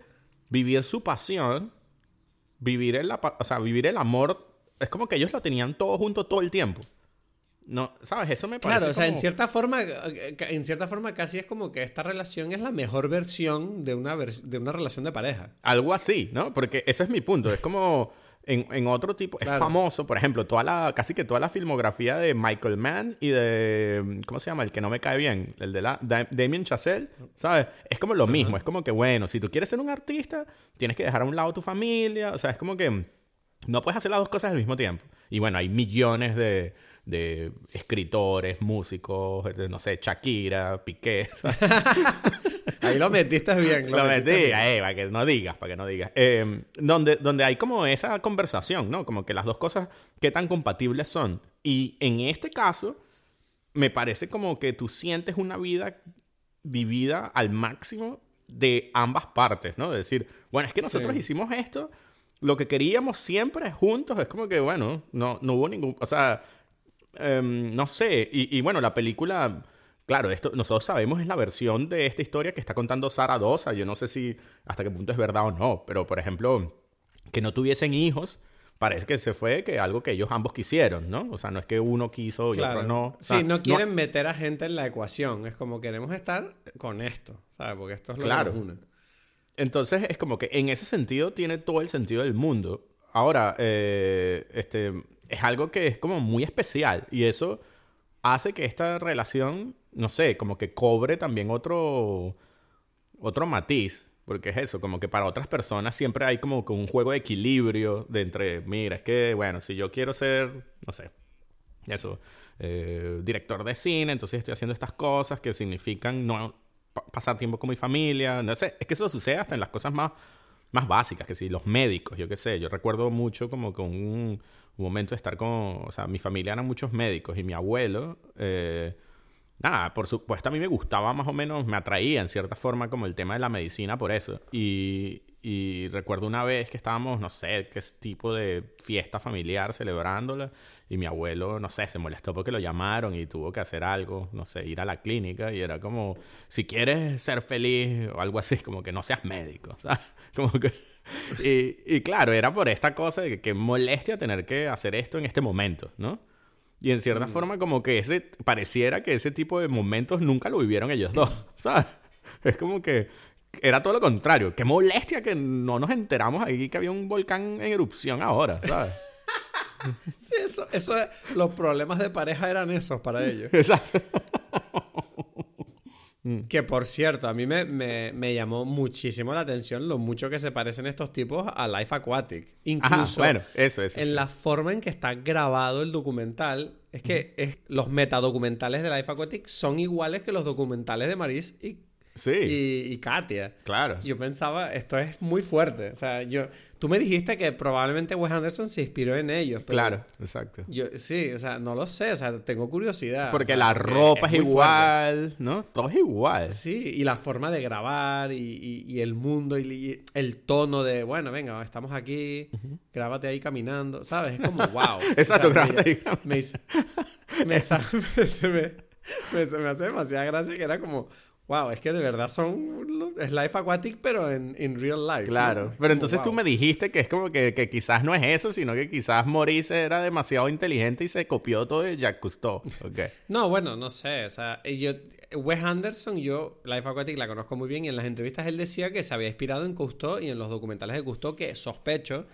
vivir su pasión, vivir el, o sea, vivir el amor, es como que ellos lo tenían todo junto todo el tiempo. No, ¿sabes? Eso me parece Claro, o sea, en como- cierta forma, eh, en cierta forma casi es como que esta relación es la mejor versión de una, vers- de una relación de pareja. Algo así, ¿no? Porque ese es mi punto. Es como en, en otro tipo. Es Claro. famoso, por ejemplo, toda la, casi que toda la filmografía de Michael Mann y de. ¿Cómo se llama? El que no me cae bien. El de la, Da- Damien Chazelle, ¿sabes? Es como lo mismo. Es como que, bueno, si tú quieres ser un artista, tienes que dejar a un lado tu familia. O sea, es como que no puedes hacer las dos cosas al mismo tiempo. Y bueno, hay millones de, de escritores, músicos, de, no sé, Shakira, Piqué. Ahí lo metiste bien. Lo metiste metí, bien. eh, para que no digas, para que no digas. Eh, donde, donde hay como esa conversación, ¿no? Como que las dos cosas, ¿qué tan compatibles son? Y en este caso, me parece como que tú sientes una vida vivida al máximo de ambas partes, ¿no? De decir, bueno, es que nosotros Sí. hicimos esto, lo que queríamos siempre juntos, es como que, bueno, no, no hubo ningún, o sea, em, no sé, y, y bueno, la película, claro, esto nosotros sabemos es la versión de esta historia que está contando Sara Dosa, yo no sé si hasta qué punto es verdad o no, pero por ejemplo, que no tuviesen hijos, parece que se fue que algo que ellos ambos quisieron, ¿no? O sea, no es que uno quiso y Claro. otro no. O sea, sí, no quieren meter a gente en la ecuación. Es como queremos estar con esto, ¿sabes? Porque esto es lo Claro. que nos une. Entonces es como que en ese sentido tiene todo el sentido del mundo. Ahora, eh, este, es algo que es como muy especial y eso hace que esta relación, no sé, como que cobre también otro, otro matiz. Porque es eso, como que para otras personas siempre hay como, como un juego de equilibrio de entre, mira, es que, bueno, si yo quiero ser, no sé, eso, eh, director de cine, entonces estoy haciendo estas cosas que significan no pasar tiempo con mi familia, no sé, es que eso sucede hasta en las cosas más, más básicas, que si los médicos, yo qué sé, yo recuerdo mucho como con un, momento de estar con, o sea, mi familia eran muchos médicos y mi abuelo... Eh, nada, por supuesto a mí me gustaba más o menos, me atraía en cierta forma como el tema de la medicina por eso. Y, y recuerdo una vez que estábamos, no sé, qué tipo de fiesta familiar celebrándola y mi abuelo, no sé, se molestó porque lo llamaron y tuvo que hacer algo, no sé, ir a la clínica y era como, si quieres ser feliz o algo así, como que no seas médico, ¿sabes? Como que... Y, y claro, era por esta cosa de que, que molestia tener que hacer esto en este momento, ¿no? Y en cierta forma como que ese pareciera que ese tipo de momentos nunca lo vivieron ellos dos, ¿sabes? Es como que era todo lo contrario. Qué molestia que no nos enteramos ahí que había un volcán en erupción ahora, ¿sabes? sí, eso, eso, los problemas de pareja eran esos para ellos. Exacto. Mm. Que por cierto, a mí me, me, llamó muchísimo la atención lo mucho que se parecen estos tipos a Life Aquatic. Incluso bueno, eso, eso, en la forma en que está grabado el documental. Es que es, los metadocumentales de Life Aquatic son iguales que los documentales de Maris y Sí. Y, Katia. Claro. Yo pensaba, esto es muy fuerte. O sea, yo, tú me dijiste que probablemente Wes Anderson se inspiró en ellos. claro, exacto. Yo, sí, o sea, no lo sé, o sea, tengo curiosidad. Porque la ropa es, igual, ¿no? Todo es igual. Sí, y la forma de grabar y, el mundo y, el tono de, bueno, venga, estamos aquí, grábate ahí caminando, ¿sabes? Es como, wow. exacto, grábate ahí. Me, me, me, me hace demasiada gracia que era como Wow, es que de verdad son. Es Life Aquatic, pero en, real life. Claro. Pero entonces tú me dijiste que es como que, quizás no es eso, sino que quizás Maurice era demasiado inteligente y se copió todo de Jacques Cousteau. Okay. No, bueno, no sé. O sea, yo. Wes Anderson, yo Life Aquatic la conozco muy bien y en las entrevistas él decía que se había inspirado en Cousteau y en los documentales de Cousteau que sospecho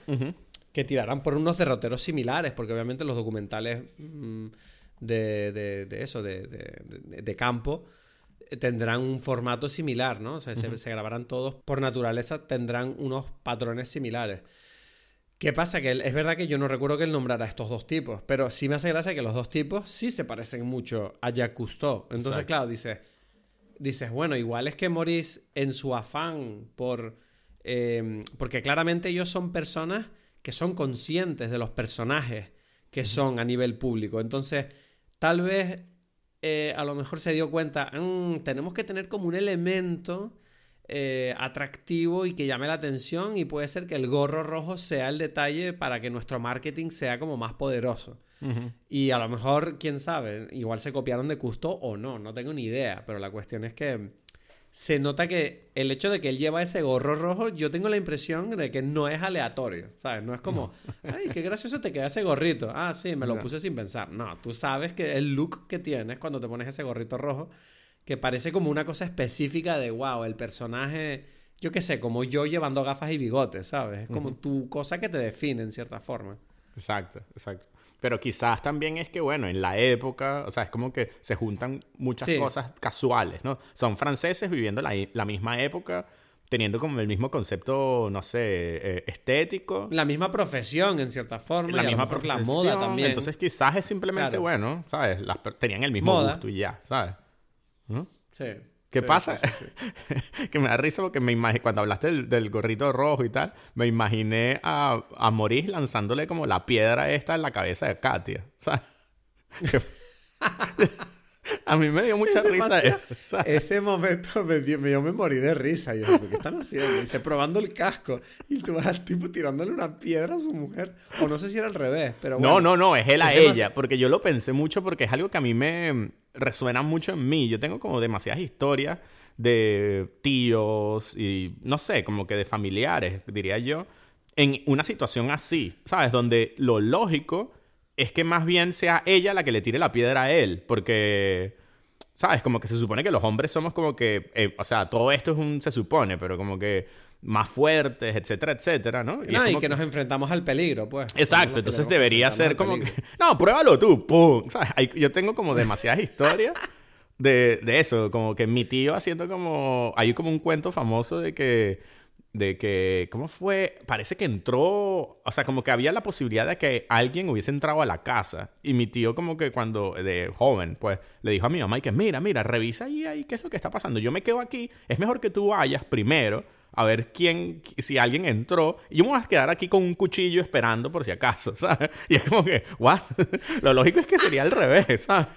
que tirarán por unos derroteros similares, porque obviamente los documentales mm, de, de, eso, de, de campo tendrán un formato similar, ¿no? O sea, se, grabarán todos por naturaleza, tendrán unos patrones similares. ¿Qué pasa? Que es verdad que yo no recuerdo que él nombrara a estos dos tipos, pero sí me hace gracia que los dos tipos sí se parecen mucho a Jacques Cousteau. Entonces, claro, dices, dices, bueno, igual es que Maurice en su afán por... Em, porque claramente ellos son personas que son conscientes de los personajes que son a nivel público. Entonces, tal vez eh, a lo mejor se dio cuenta, mm, tenemos que tener como un elemento eh, atractivo y que llame la atención y puede ser que el gorro rojo sea el detalle para que nuestro marketing sea como más poderoso. Y a lo mejor, quién sabe, igual se copiaron de Custo o no, no tengo ni idea, pero la cuestión es que se nota que el hecho de que él lleva ese gorro rojo, yo tengo la impresión de que no es aleatorio, ¿sabes? No es como, ay, qué gracioso te queda ese gorrito. Ah, sí, me lo puse sin pensar. No, tú sabes que el look que tienes cuando te pones ese gorrito rojo, que parece como una cosa específica de, wow, el personaje, yo qué sé, como yo llevando gafas y bigotes, ¿sabes? Es como tu cosa que te define en cierta forma. Exacto, exacto. Pero quizás también es que, bueno, en la época, o sea, es como que se juntan muchas cosas casuales, ¿no? Son franceses viviendo la, la, misma época, teniendo como el mismo concepto, no sé, eh, estético. La misma profesión, en cierta forma. La misma profesión. La moda también. Entonces quizás es simplemente, bueno, ¿sabes? Las, tenían el mismo gusto y ya, ¿sabes? Sí. ¿Qué pasa? que me da risa porque me imagino, cuando hablaste del, gorrito rojo y tal, me imaginé a, a Maurice lanzándole como la piedra esta en la cabeza de Katia. ¿sabes? a mí me dio mucha risa eso. Ese momento me yo me morí de risa. Yo, ¿qué están haciendo? Dice, probando el casco. Y tú vas al tipo tirándole una piedra a su mujer. O no sé si era al revés, pero No, no, no, es él a ella. Porque yo lo pensé mucho porque es algo que a mí me resuena mucho en mí. Yo tengo como demasiadas historias de tíos y no sé, como que de familiares, diría yo, en una situación así, ¿sabes? Donde lo lógico es que más bien sea ella la que le tire la piedra a él, porque, ¿sabes? Como que se supone que los hombres somos como que, eh, o sea, todo esto es un se supone, pero como que más fuertes, etcétera, etcétera, ¿no? Y, no, y que, nos enfrentamos al peligro, pues. Exacto, entonces debería ser como que... No, pruébalo tú, ¡pum! ¿Sabes? yo tengo como demasiadas historias de, de eso, como que mi tío haciendo como... Hay como un cuento famoso de que de que, ¿cómo fue? Parece que entró, o sea, como que había la posibilidad de que alguien hubiese entrado a la casa. Y mi tío como que cuando, de joven, pues, le dijo a mi mamá y que, mira, mira, revisa ahí, ahí, qué es lo que está pasando. Yo me quedo aquí, es mejor que tú vayas primero a ver quién, si alguien entró. Y yo me voy a quedar aquí con un cuchillo esperando por si acaso, ¿sabes? Y es como que, what? lo lógico es que sería al revés, ¿sabes?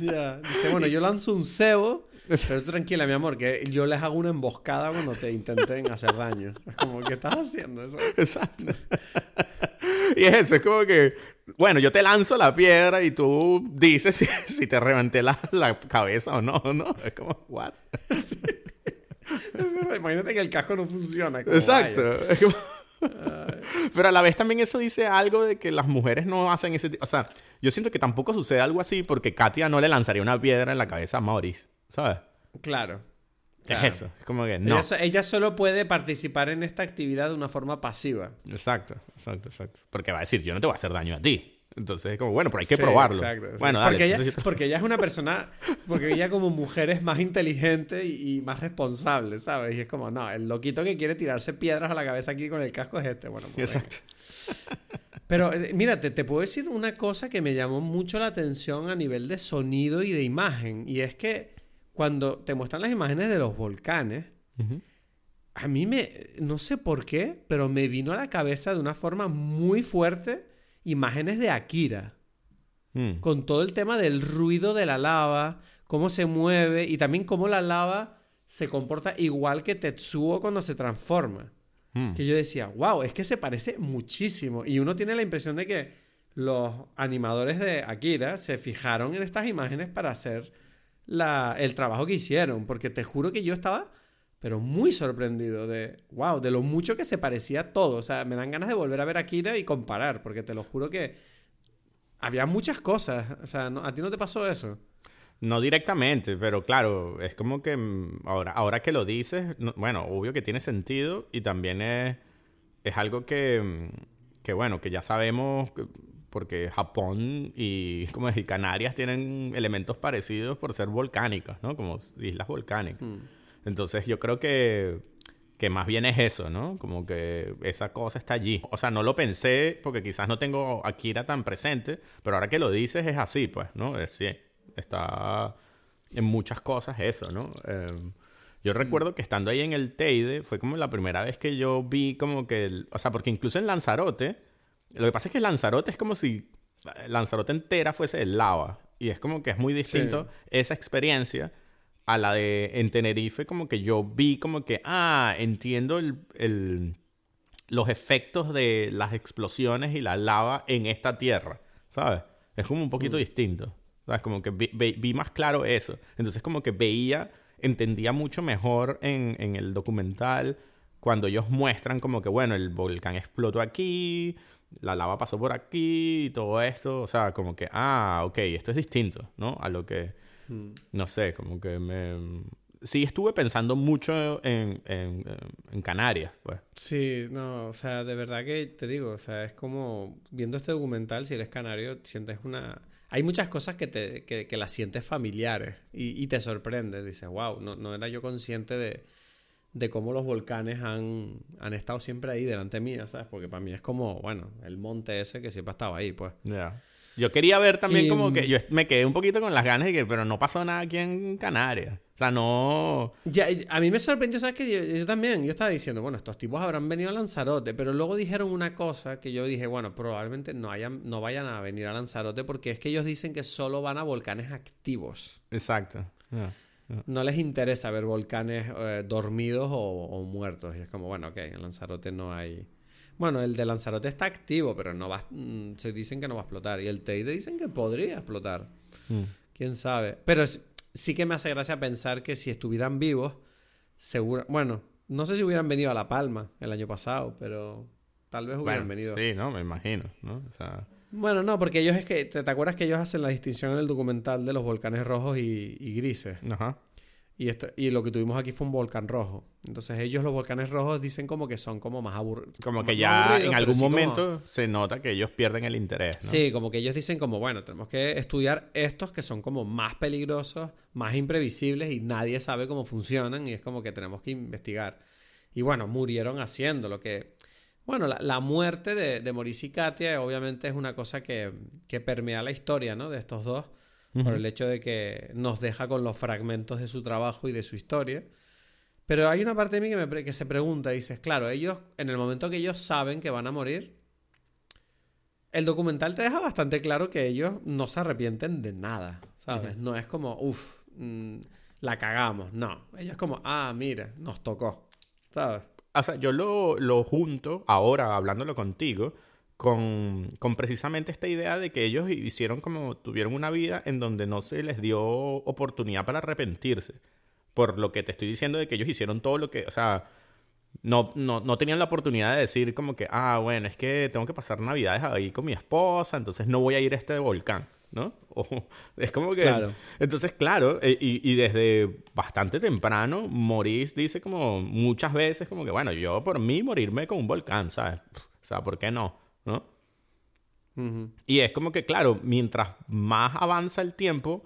Ya, dice, bueno, yo lanzo un cebo pero tú tranquila, mi amor, que yo les hago una emboscada cuando te intenten hacer daño. Es como, ¿qué estás haciendo? Eso? Exacto. y es eso, es como que, bueno, yo te lanzo la piedra y tú dices si, te reventé la, cabeza o no, ¿no? Es como, ¿what? Imagínate que el casco no funciona. Exacto. Pero a la vez también eso dice algo de que las mujeres no hacen ese tipo... O sea, yo siento que tampoco sucede algo así porque Katia no le lanzaría una piedra en la cabeza a Maurice. ¿Sabes? Claro. Es eso, es como que no. Ella, solo puede participar en esta actividad de una forma pasiva. Exacto, exacto, exacto. Porque va a decir, yo no te voy a hacer daño a ti. Entonces es como, bueno, pero hay que probarlo. Exacto, Bueno, dale, porque, ella, porque ella es una persona, porque ella como mujer es más inteligente y, más responsable, ¿sabes? Y es como, no, el loquito que quiere tirarse piedras a la cabeza aquí con el casco es este. Bueno, pues Exacto. Pero eh, mira, te, puedo decir una cosa que me llamó mucho la atención a nivel de sonido y de imagen. Y es que cuando te muestran las imágenes de los volcanes, a mí me, no sé por qué, pero me vino a la cabeza de una forma muy fuerte imágenes de Akira. Mm. Con todo el tema del ruido de la lava, cómo se mueve y también cómo la lava se comporta igual que Tetsuo cuando se transforma. Mm. Que yo decía, wow, es que se parece muchísimo. Y uno tiene la impresión de que los animadores de Akira se fijaron en estas imágenes para hacer el trabajo que hicieron, porque te juro que yo estaba, pero muy sorprendido de, wow, de lo mucho que se parecía todo. O sea, me dan ganas de volver a ver Akira y comparar, porque te lo juro que había muchas cosas. O sea, ¿a ti no te pasó eso? No directamente, pero claro, es como que mm, ahora, ahora que lo dices, bueno, obvio que tiene sentido y también es, es algo que, mm, que, bueno, que ya sabemos porque Japón y, como decir, Canarias tienen elementos parecidos por ser volcánicas, ¿no? Como islas volcánicas. Hmm. Entonces yo creo que, que más bien es eso, ¿no? Como que esa cosa está allí. O sea, no lo pensé porque quizás no tengo Akira tan presente, pero ahora que lo dices es así, pues, ¿no? Es, sí, está en muchas cosas eso, ¿no? Em, yo hmm. recuerdo que estando ahí en el Teide fue como la primera vez que yo vi como que... o sea, porque incluso en Lanzarote lo que pasa es que Lanzarote es como si Lanzarote entera fuese el lava. Y es como que es muy distinto esa experiencia a la de en Tenerife, como que yo vi como que, ah, entiendo el, los efectos de las explosiones y la lava en esta tierra, ¿sabes? Es como un poquito mm. distinto, ¿sabes? Como que vi, más claro eso. Entonces como que veía, entendía mucho mejor en, en el documental cuando ellos muestran como que, bueno, el volcán explotó aquí, la lava pasó por aquí y todo esto. O sea, como que, ah, ok, esto es distinto, ¿no? A lo que, hmm. no sé, como que me... Sí, estuve pensando mucho en, en, en, Canarias, pues. Sí, no, o sea, de verdad que te digo, o sea, es como viendo este documental, si eres canario, sientes una... Hay muchas cosas que, te, que, que las sientes familiares y, y te sorprende. Dices, wow, no, no era yo consciente de, de cómo los volcanes han, han estado siempre ahí delante mío, ¿sabes? Porque para mí es como, bueno, el monte ese que siempre ha estado ahí, pues. Ya. Yo quería ver también como que yo me quedé un poquito con las ganas de que, pero no pasó nada aquí en Canarias. O sea, no. Ya, a mí me sorprendió, ¿sabes qué? Yo, también, yo estaba diciendo, bueno, estos tipos habrán venido a Lanzarote, pero luego dijeron una cosa que yo dije, bueno, probablemente no, hayan, no vayan a venir a Lanzarote porque es que ellos dicen que solo van a volcanes activos. Exacto. No les interesa ver volcanes eh, dormidos o, muertos. Y es como, bueno, ok, en Lanzarote no hay. Bueno, el de Lanzarote está activo, pero no va, mm, se dicen que no va a explotar. Y el Teide dicen que podría explotar. Mm. Quién sabe. Pero sí que me hace gracia pensar que si estuvieran vivos, seguro. Bueno, no sé si hubieran venido a La Palma el año pasado, pero tal vez hubieran venido. Sí, no, me imagino, ¿no? O sea. Bueno, no, porque ellos es que. ¿te, acuerdas que ellos hacen la distinción en el documental de los volcanes rojos y, grises? Ajá. Y, esto, y lo que tuvimos aquí fue un volcán rojo. Entonces ellos los volcanes rojos dicen como que son como más aburridos. Como que ya en algún momento se nota que ellos pierden el interés. ¿no? Sí, como que ellos dicen como, bueno, tenemos que estudiar estos que son como más peligrosos, más imprevisibles y nadie sabe cómo funcionan y es como que tenemos que investigar. Y bueno, murieron haciendo lo que... Bueno, la, muerte de, de Maurice y Katia obviamente es una cosa que, que permea la historia, ¿no? De estos dos por el hecho de que nos deja con los fragmentos de su trabajo y de su historia. Pero hay una parte de mí que, me, que se pregunta, dices, claro, ellos, en el momento que ellos saben que van a morir, el documental te deja bastante claro que ellos no se arrepienten de nada, ¿sabes? No es como, uff, mm, la cagamos, no. Ellos como, ah, mira, nos tocó, ¿sabes? O sea, yo lo, lo junto ahora, hablándolo contigo, con, con, precisamente esta idea de que ellos hicieron como tuvieron una vida en donde no se les dio oportunidad para arrepentirse. Por lo que te estoy diciendo de que ellos hicieron todo lo que, o sea, no, no, no tenían la oportunidad de decir como que, ah, bueno, es que tengo que pasar navidades ahí con mi esposa, entonces no voy a ir a este volcán, ¿no? es como que... Claro. Entonces, claro, e, y, y, desde bastante temprano, Maurice dice como muchas veces como que, bueno, yo por mí morirme con un volcán, ¿sabes? O sea, ¿por qué no? ¿no? Y es como que, claro, mientras más avanza el tiempo,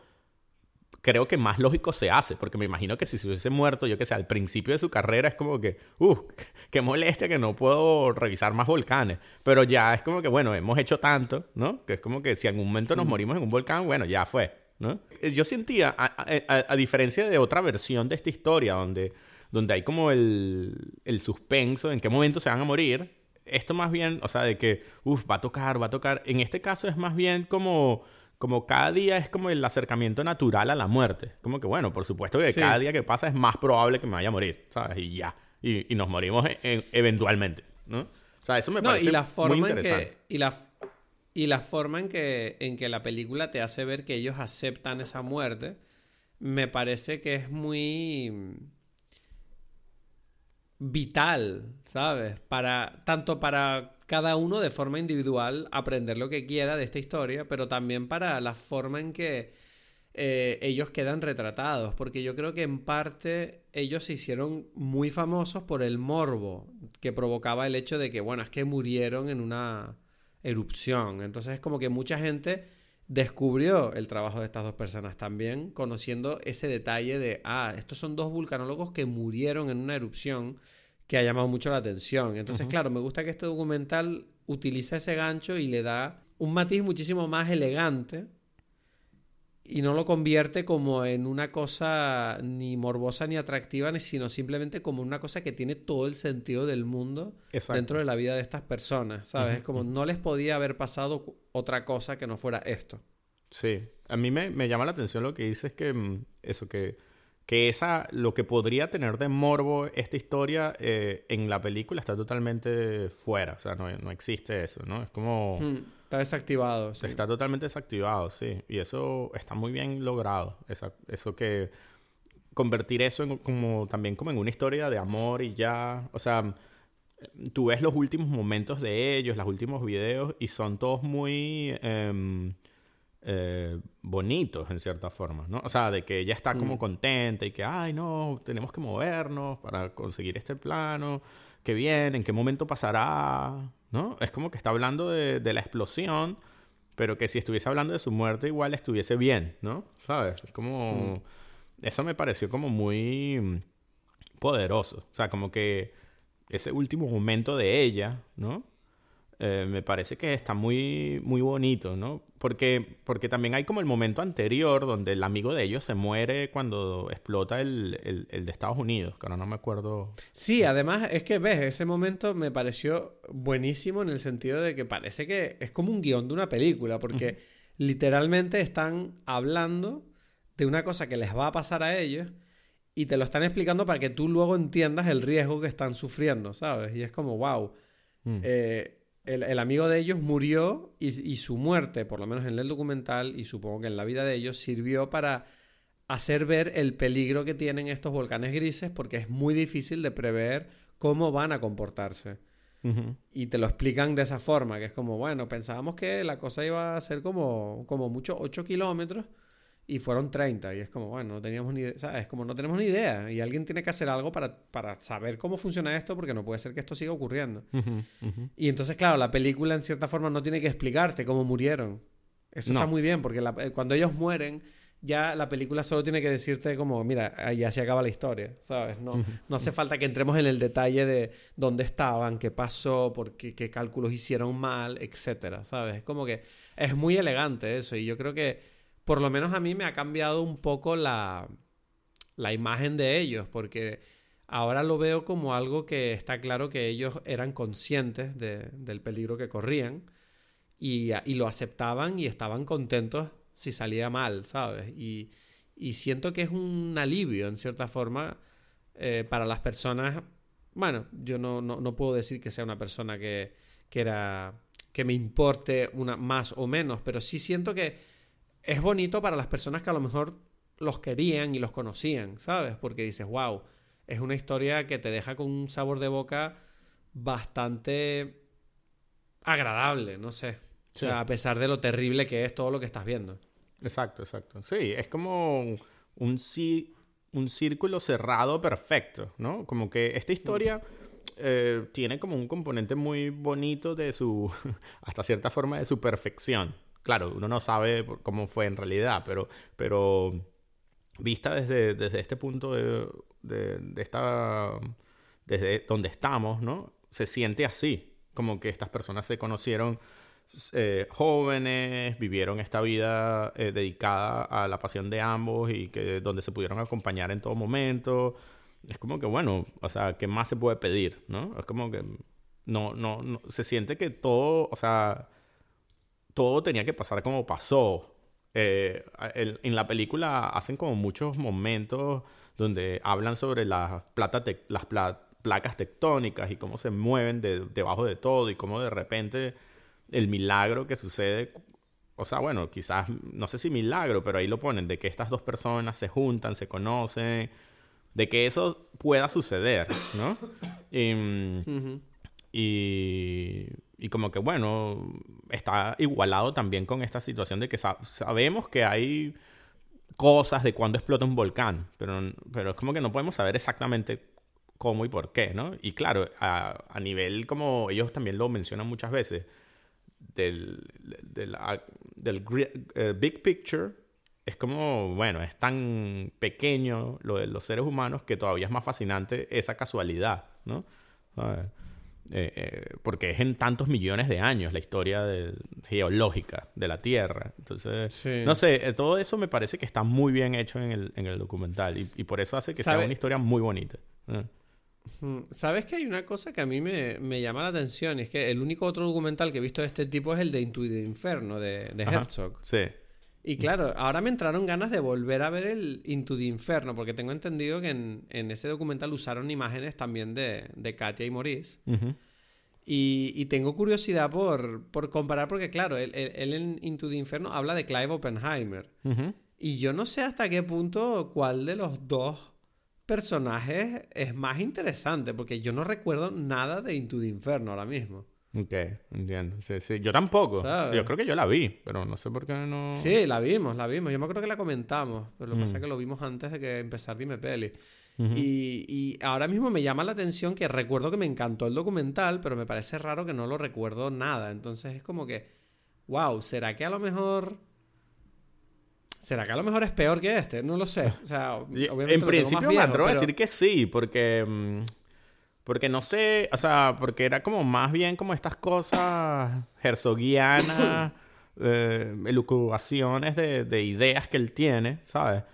creo que más lógico se hace, porque me imagino que si se hubiese muerto, yo que sé, al principio de su carrera es como que, uff, qué molestia que no puedo revisar más volcanes, pero ya es como que, bueno, hemos hecho tanto, ¿no? Que es como que si en algún momento nos morimos en un volcán, bueno, ya fue, ¿no? Yo sentía, a, diferencia de otra versión de esta historia, donde, donde hay como el, el suspenso en qué momento se van a morir, esto más bien, o sea, de que, uff, va a tocar, va a tocar. En este caso es más bien como, como cada día es como el acercamiento natural a la muerte. Como que, bueno, por supuesto que cada día que pasa es más probable que me vaya a morir, ¿sabes? Y ya. Y, nos morimos eventualmente, ¿no? O sea, eso me parece y la forma muy interesante. En que, y, la, y la forma en que, en que la película te hace ver que ellos aceptan esa muerte, me parece que es muy vital, ¿sabes? Para, tanto para cada uno de forma individual aprender lo que quiera de esta historia, pero también para la forma en que eh, ellos quedan retratados, porque yo creo que en parte ellos se hicieron muy famosos por el morbo que provocaba el hecho de que, bueno, es que murieron en una erupción, entonces es como que mucha gente descubrió el trabajo de estas dos personas también, conociendo ese detalle de, ah, estos son dos vulcanólogos que murieron en una erupción que ha llamado mucho la atención. Entonces, claro, me gusta que este documental utiliza ese gancho y le da un matiz muchísimo más elegante y no lo convierte como en una cosa ni morbosa ni atractiva, sino simplemente como una cosa que tiene todo el sentido del mundo dentro de la vida de estas personas, ¿sabes? Es como no les podía haber pasado otra cosa que no fuera esto. Sí, a mí me, me llama la atención lo que dices que mm, eso, que, que esa, lo que podría tener de morbo esta historia eh, en la película está totalmente fuera, o sea, no, no existe eso, ¿no? Es como... Hmm. Está desactivado. Sí. Está totalmente desactivado, sí. Y eso está muy bien logrado. eso que convertir eso en, como también como en una historia de amor y ya. O sea, tú ves los últimos momentos de ellos, los últimos videos y son todos muy em, eh, bonitos en cierta forma, ¿no? O sea, de que ella está como mm. contenta y que, ay, no, tenemos que movernos para conseguir este plano. Qué bien, en qué momento pasará, ¿no? Es como que está hablando de, la explosión, pero que si estuviese hablando de su muerte igual estuviese bien, ¿no? ¿Sabes? Es como... Mm. Eso me pareció como muy poderoso. O sea, como que ese último momento de ella, ¿no? Eh, me parece que está muy, muy bonito, ¿no? Porque, porque también hay como el momento anterior donde el amigo de ellos se muere cuando explota el, el, de Estados Unidos, que ahora no me acuerdo. Sí, además es que ves, ese momento me pareció buenísimo en el sentido de que parece que es como un guion de una película, porque literalmente están hablando de una cosa que les va a pasar a ellos y te lo están explicando para que tú luego entiendas el riesgo que están sufriendo, ¿sabes? Y es como, wow. Mm. Eh, el, amigo de ellos murió y, su muerte, por lo menos en el documental y supongo que en la vida de ellos, sirvió para hacer ver el peligro que tienen estos volcanes grises porque es muy difícil de prever cómo van a comportarse. Y te lo explican de esa forma, que es como, bueno, pensábamos que la cosa iba a ser como, como mucho 8 kilómetros y fueron 30. Y es como, bueno, no teníamos ni ¿sabes? Como no tenemos ni idea. Y alguien tiene que hacer algo para, para saber cómo funciona esto, porque no puede ser que esto siga ocurriendo. Y entonces, claro, la película en cierta forma no tiene que explicarte cómo murieron. Eso está muy bien, porque eh, cuando ellos mueren, ya la película solo tiene que decirte como, mira, ya se acaba la historia, ¿sabes? No, no hace falta que entremos en el detalle de dónde estaban, qué pasó, por qué, qué cálculos hicieron mal, etcétera, ¿sabes? Es como que es muy elegante eso y yo creo que por lo menos a mí me ha cambiado un poco la, la imagen de ellos, porque ahora lo veo como algo que está claro que ellos eran conscientes del peligro que corrían y, y lo aceptaban y estaban contentos si salía mal, ¿sabes? Y, siento que es un alivio, en cierta forma, eh, para las personas. Bueno, yo no, no, puedo decir que sea una persona que, que, era, que me importe una, más o menos, pero sí siento que es bonito para las personas que a lo mejor los querían y los conocían, ¿sabes? Porque dices, wow, es una historia que te deja con un sabor de boca bastante agradable, no sé. O sea, a pesar de lo terrible que es todo lo que estás viendo. Exacto, exacto. Sí, es como un, un círculo cerrado perfecto, ¿no? Como que esta historia eh, tiene como un componente muy bonito de su, hasta cierta forma, de su perfección. Claro, uno no sabe cómo fue en realidad, pero, pero vista desde, desde este punto de, de, esta, desde donde estamos, ¿no? Se siente así, como que estas personas se conocieron eh, jóvenes, vivieron esta vida eh, dedicada a la pasión de ambos y que donde se pudieron acompañar en todo momento. Es como que, bueno, o sea, ¿qué más se puede pedir? ¿No? Es como que no, no, no se siente que todo, o sea, todo tenía que pasar como pasó. Eh, en la película hacen como muchos momentos donde hablan sobre las, plata las placas tectónicas y cómo se mueven debajo de todo y cómo de repente el milagro que sucede, o sea, bueno, quizás, no sé si milagro, pero ahí lo ponen, de que estas dos personas se juntan, se conocen, de que eso pueda suceder, ¿no? Y, y, como que, bueno, está igualado también con esta situación de que sabemos que hay cosas de cuando explota un volcán, pero, pero es como que no podemos saber exactamente cómo y por qué, ¿no? Y claro, a, a nivel como ellos también lo mencionan muchas veces, del, del, del eh, big picture es como, bueno, es tan pequeño lo de los seres humanos que todavía es más fascinante esa casualidad, ¿no? Eh, eh, porque es en tantos millones de años la historia geológica de la Tierra. Entonces, no sé, todo eso me parece que está muy bien hecho en el, en el documental y, por eso hace que sea una historia muy bonita. ¿Sabes que hay una cosa que a mí me, llama la atención? Y es que el único otro documental que he visto de este tipo es el de the Inferno de, Herzog. Sí. Y claro, ahora me entraron ganas de volver a ver el Into the Inferno, porque tengo entendido que en, ese documental usaron imágenes también de, Katia y Maurice. y, tengo curiosidad por, comparar, porque claro, él, en Into the Inferno habla de Clive Oppenheimer. Y yo no sé hasta qué punto cuál de los dos personajes es más interesante, porque yo no recuerdo nada de Into the Inferno ahora mismo. Ok, entiendo. Sí, sí. Yo tampoco. Yo creo que yo la vi, pero no sé por qué no. Sí, la vimos, la vimos. Yo me acuerdo que la comentamos, pero lo que pasa es mm. que lo vimos antes de que empezar Dime Peli. y, y, ahora mismo me llama la atención que recuerdo que me encantó el documental, pero me parece raro que no lo recuerdo nada. Entonces es como que, wow, ¿será que a lo mejor ¿Será que a lo mejor es peor que este? No lo sé. O sea, obviamente en principio me atrevo a decir que sí, porque. Mm, porque no sé, o sea, porque era como más bien como estas cosas herzoguianas, eh, elucubraciones de, de, ideas que él tiene, ¿sabes?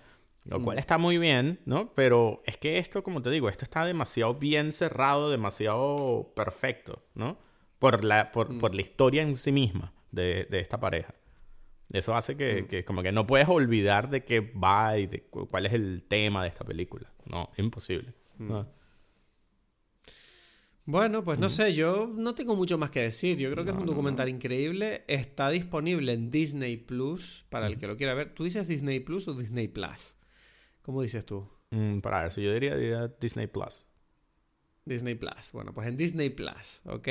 Lo cual mm. está muy bien, ¿no? Pero es que esto, como te digo, esto está demasiado bien cerrado, demasiado perfecto, ¿no? Por la, por, mm. por la historia en sí misma de, de esta pareja. Eso hace que, como que no puedes olvidar de qué va y de cuál es el tema de esta película. No, imposible. Bueno, pues no sé, yo no tengo mucho más que decir. Yo creo que es un documental increíble. Está disponible en Disney Plus para el que lo quiera ver. ¿Tú dices Disney Plus o Disney Plus? ¿Cómo dices tú? Mm, para eso, yo diría Disney Plus. Disney Plus. Bueno, pues en Disney Plus, ¿ok?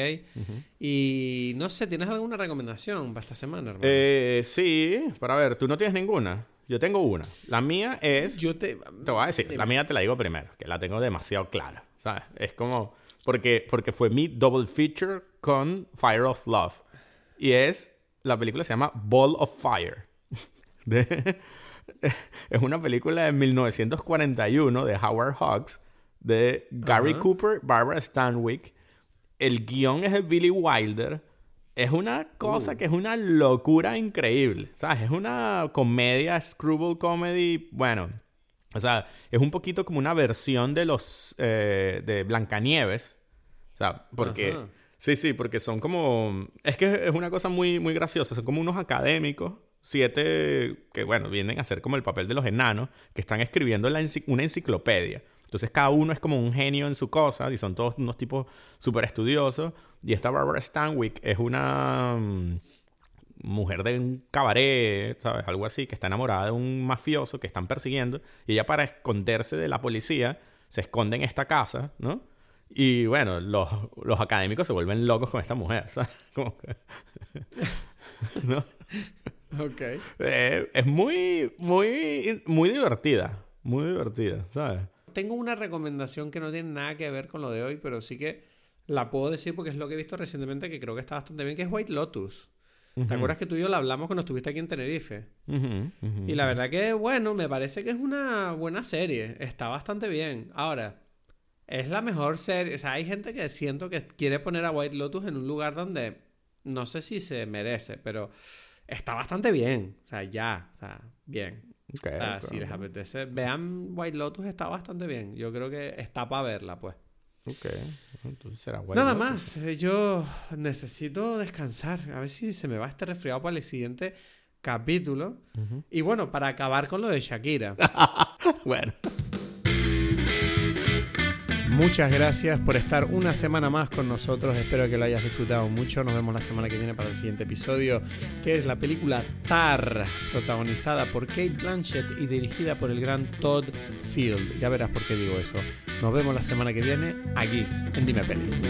Y no sé, ¿tienes alguna recomendación para esta semana, hermano? Eh, sí, para ver, ¿tú no tienes ninguna? Yo tengo una. La mía es. Yo te. Te voy a decir, la mía te la digo primero, que la tengo demasiado clara. ¿Sabes? Es como. Porque, porque fue mi double feature con Fire of Love. Y es. La película se llama Ball of Fire. De- es una película de 1941 de Howard Hawks. De Gary. Cooper, Barbara Stanwyck. El guion es de Billy Wilder. Es una cosa Uh. que es una locura increíble. ¿Sabes? Es una comedia, screwball comedy. Bueno, o sea, es un poquito como una versión de los eh, de Blancanieves. O sea, porque. Ajá. Sí, sí, porque son como. Es que es una cosa muy, muy graciosa. Son como unos académicos, siete que, bueno, vienen a hacer como el papel de los enanos, que están escribiendo la enci- una enciclopedia. Entonces cada uno es como un genio en su cosa y son todos unos tipos súper estudiosos. Y esta Barbara Stanwyck es una mm, mujer de un cabaret, ¿sabes? Algo así, que está enamorada de un mafioso que están persiguiendo. Y ella para esconderse de la policía se esconde en esta casa, ¿no? Y bueno, los, los académicos se vuelven locos con esta mujer, ¿sabes? Como que- ¿no? Ok. Eh, es muy, muy, muy divertida. Muy divertida, ¿sabes? Tengo una recomendación que no tiene nada que ver con lo de hoy, pero sí que la puedo decir porque es lo que he visto recientemente que creo que está bastante bien, que es White Lotus. ¿Te acuerdas que tú y yo la hablamos cuando estuviste aquí en Tenerife? Y la verdad que, bueno, me parece que es una buena serie. Está bastante bien. Ahora, es la mejor serie. O sea, hay gente que siento que quiere poner a White Lotus en un lugar donde no sé si se merece, pero está bastante bien. O sea, ya. O sea, bien. Ok, O sea, si les apetece, vean White Lotus, está bastante bien. Yo creo que está para verla, pues. Ok, entonces será White Nada Lotus. más. eh, Yo necesito descansar. A ver si se me va este resfriado para el siguiente capítulo. Y bueno, para acabar con lo de Shakira. Bueno. Muchas gracias por estar una semana más con nosotros. Espero que lo hayas disfrutado mucho. Nos vemos la semana que viene para el siguiente episodio, que es la película Tar, protagonizada por Kate Blanchett y dirigida por el gran Todd Field. Ya verás por qué digo eso. Nos vemos la semana que viene aquí en Dime Pelis.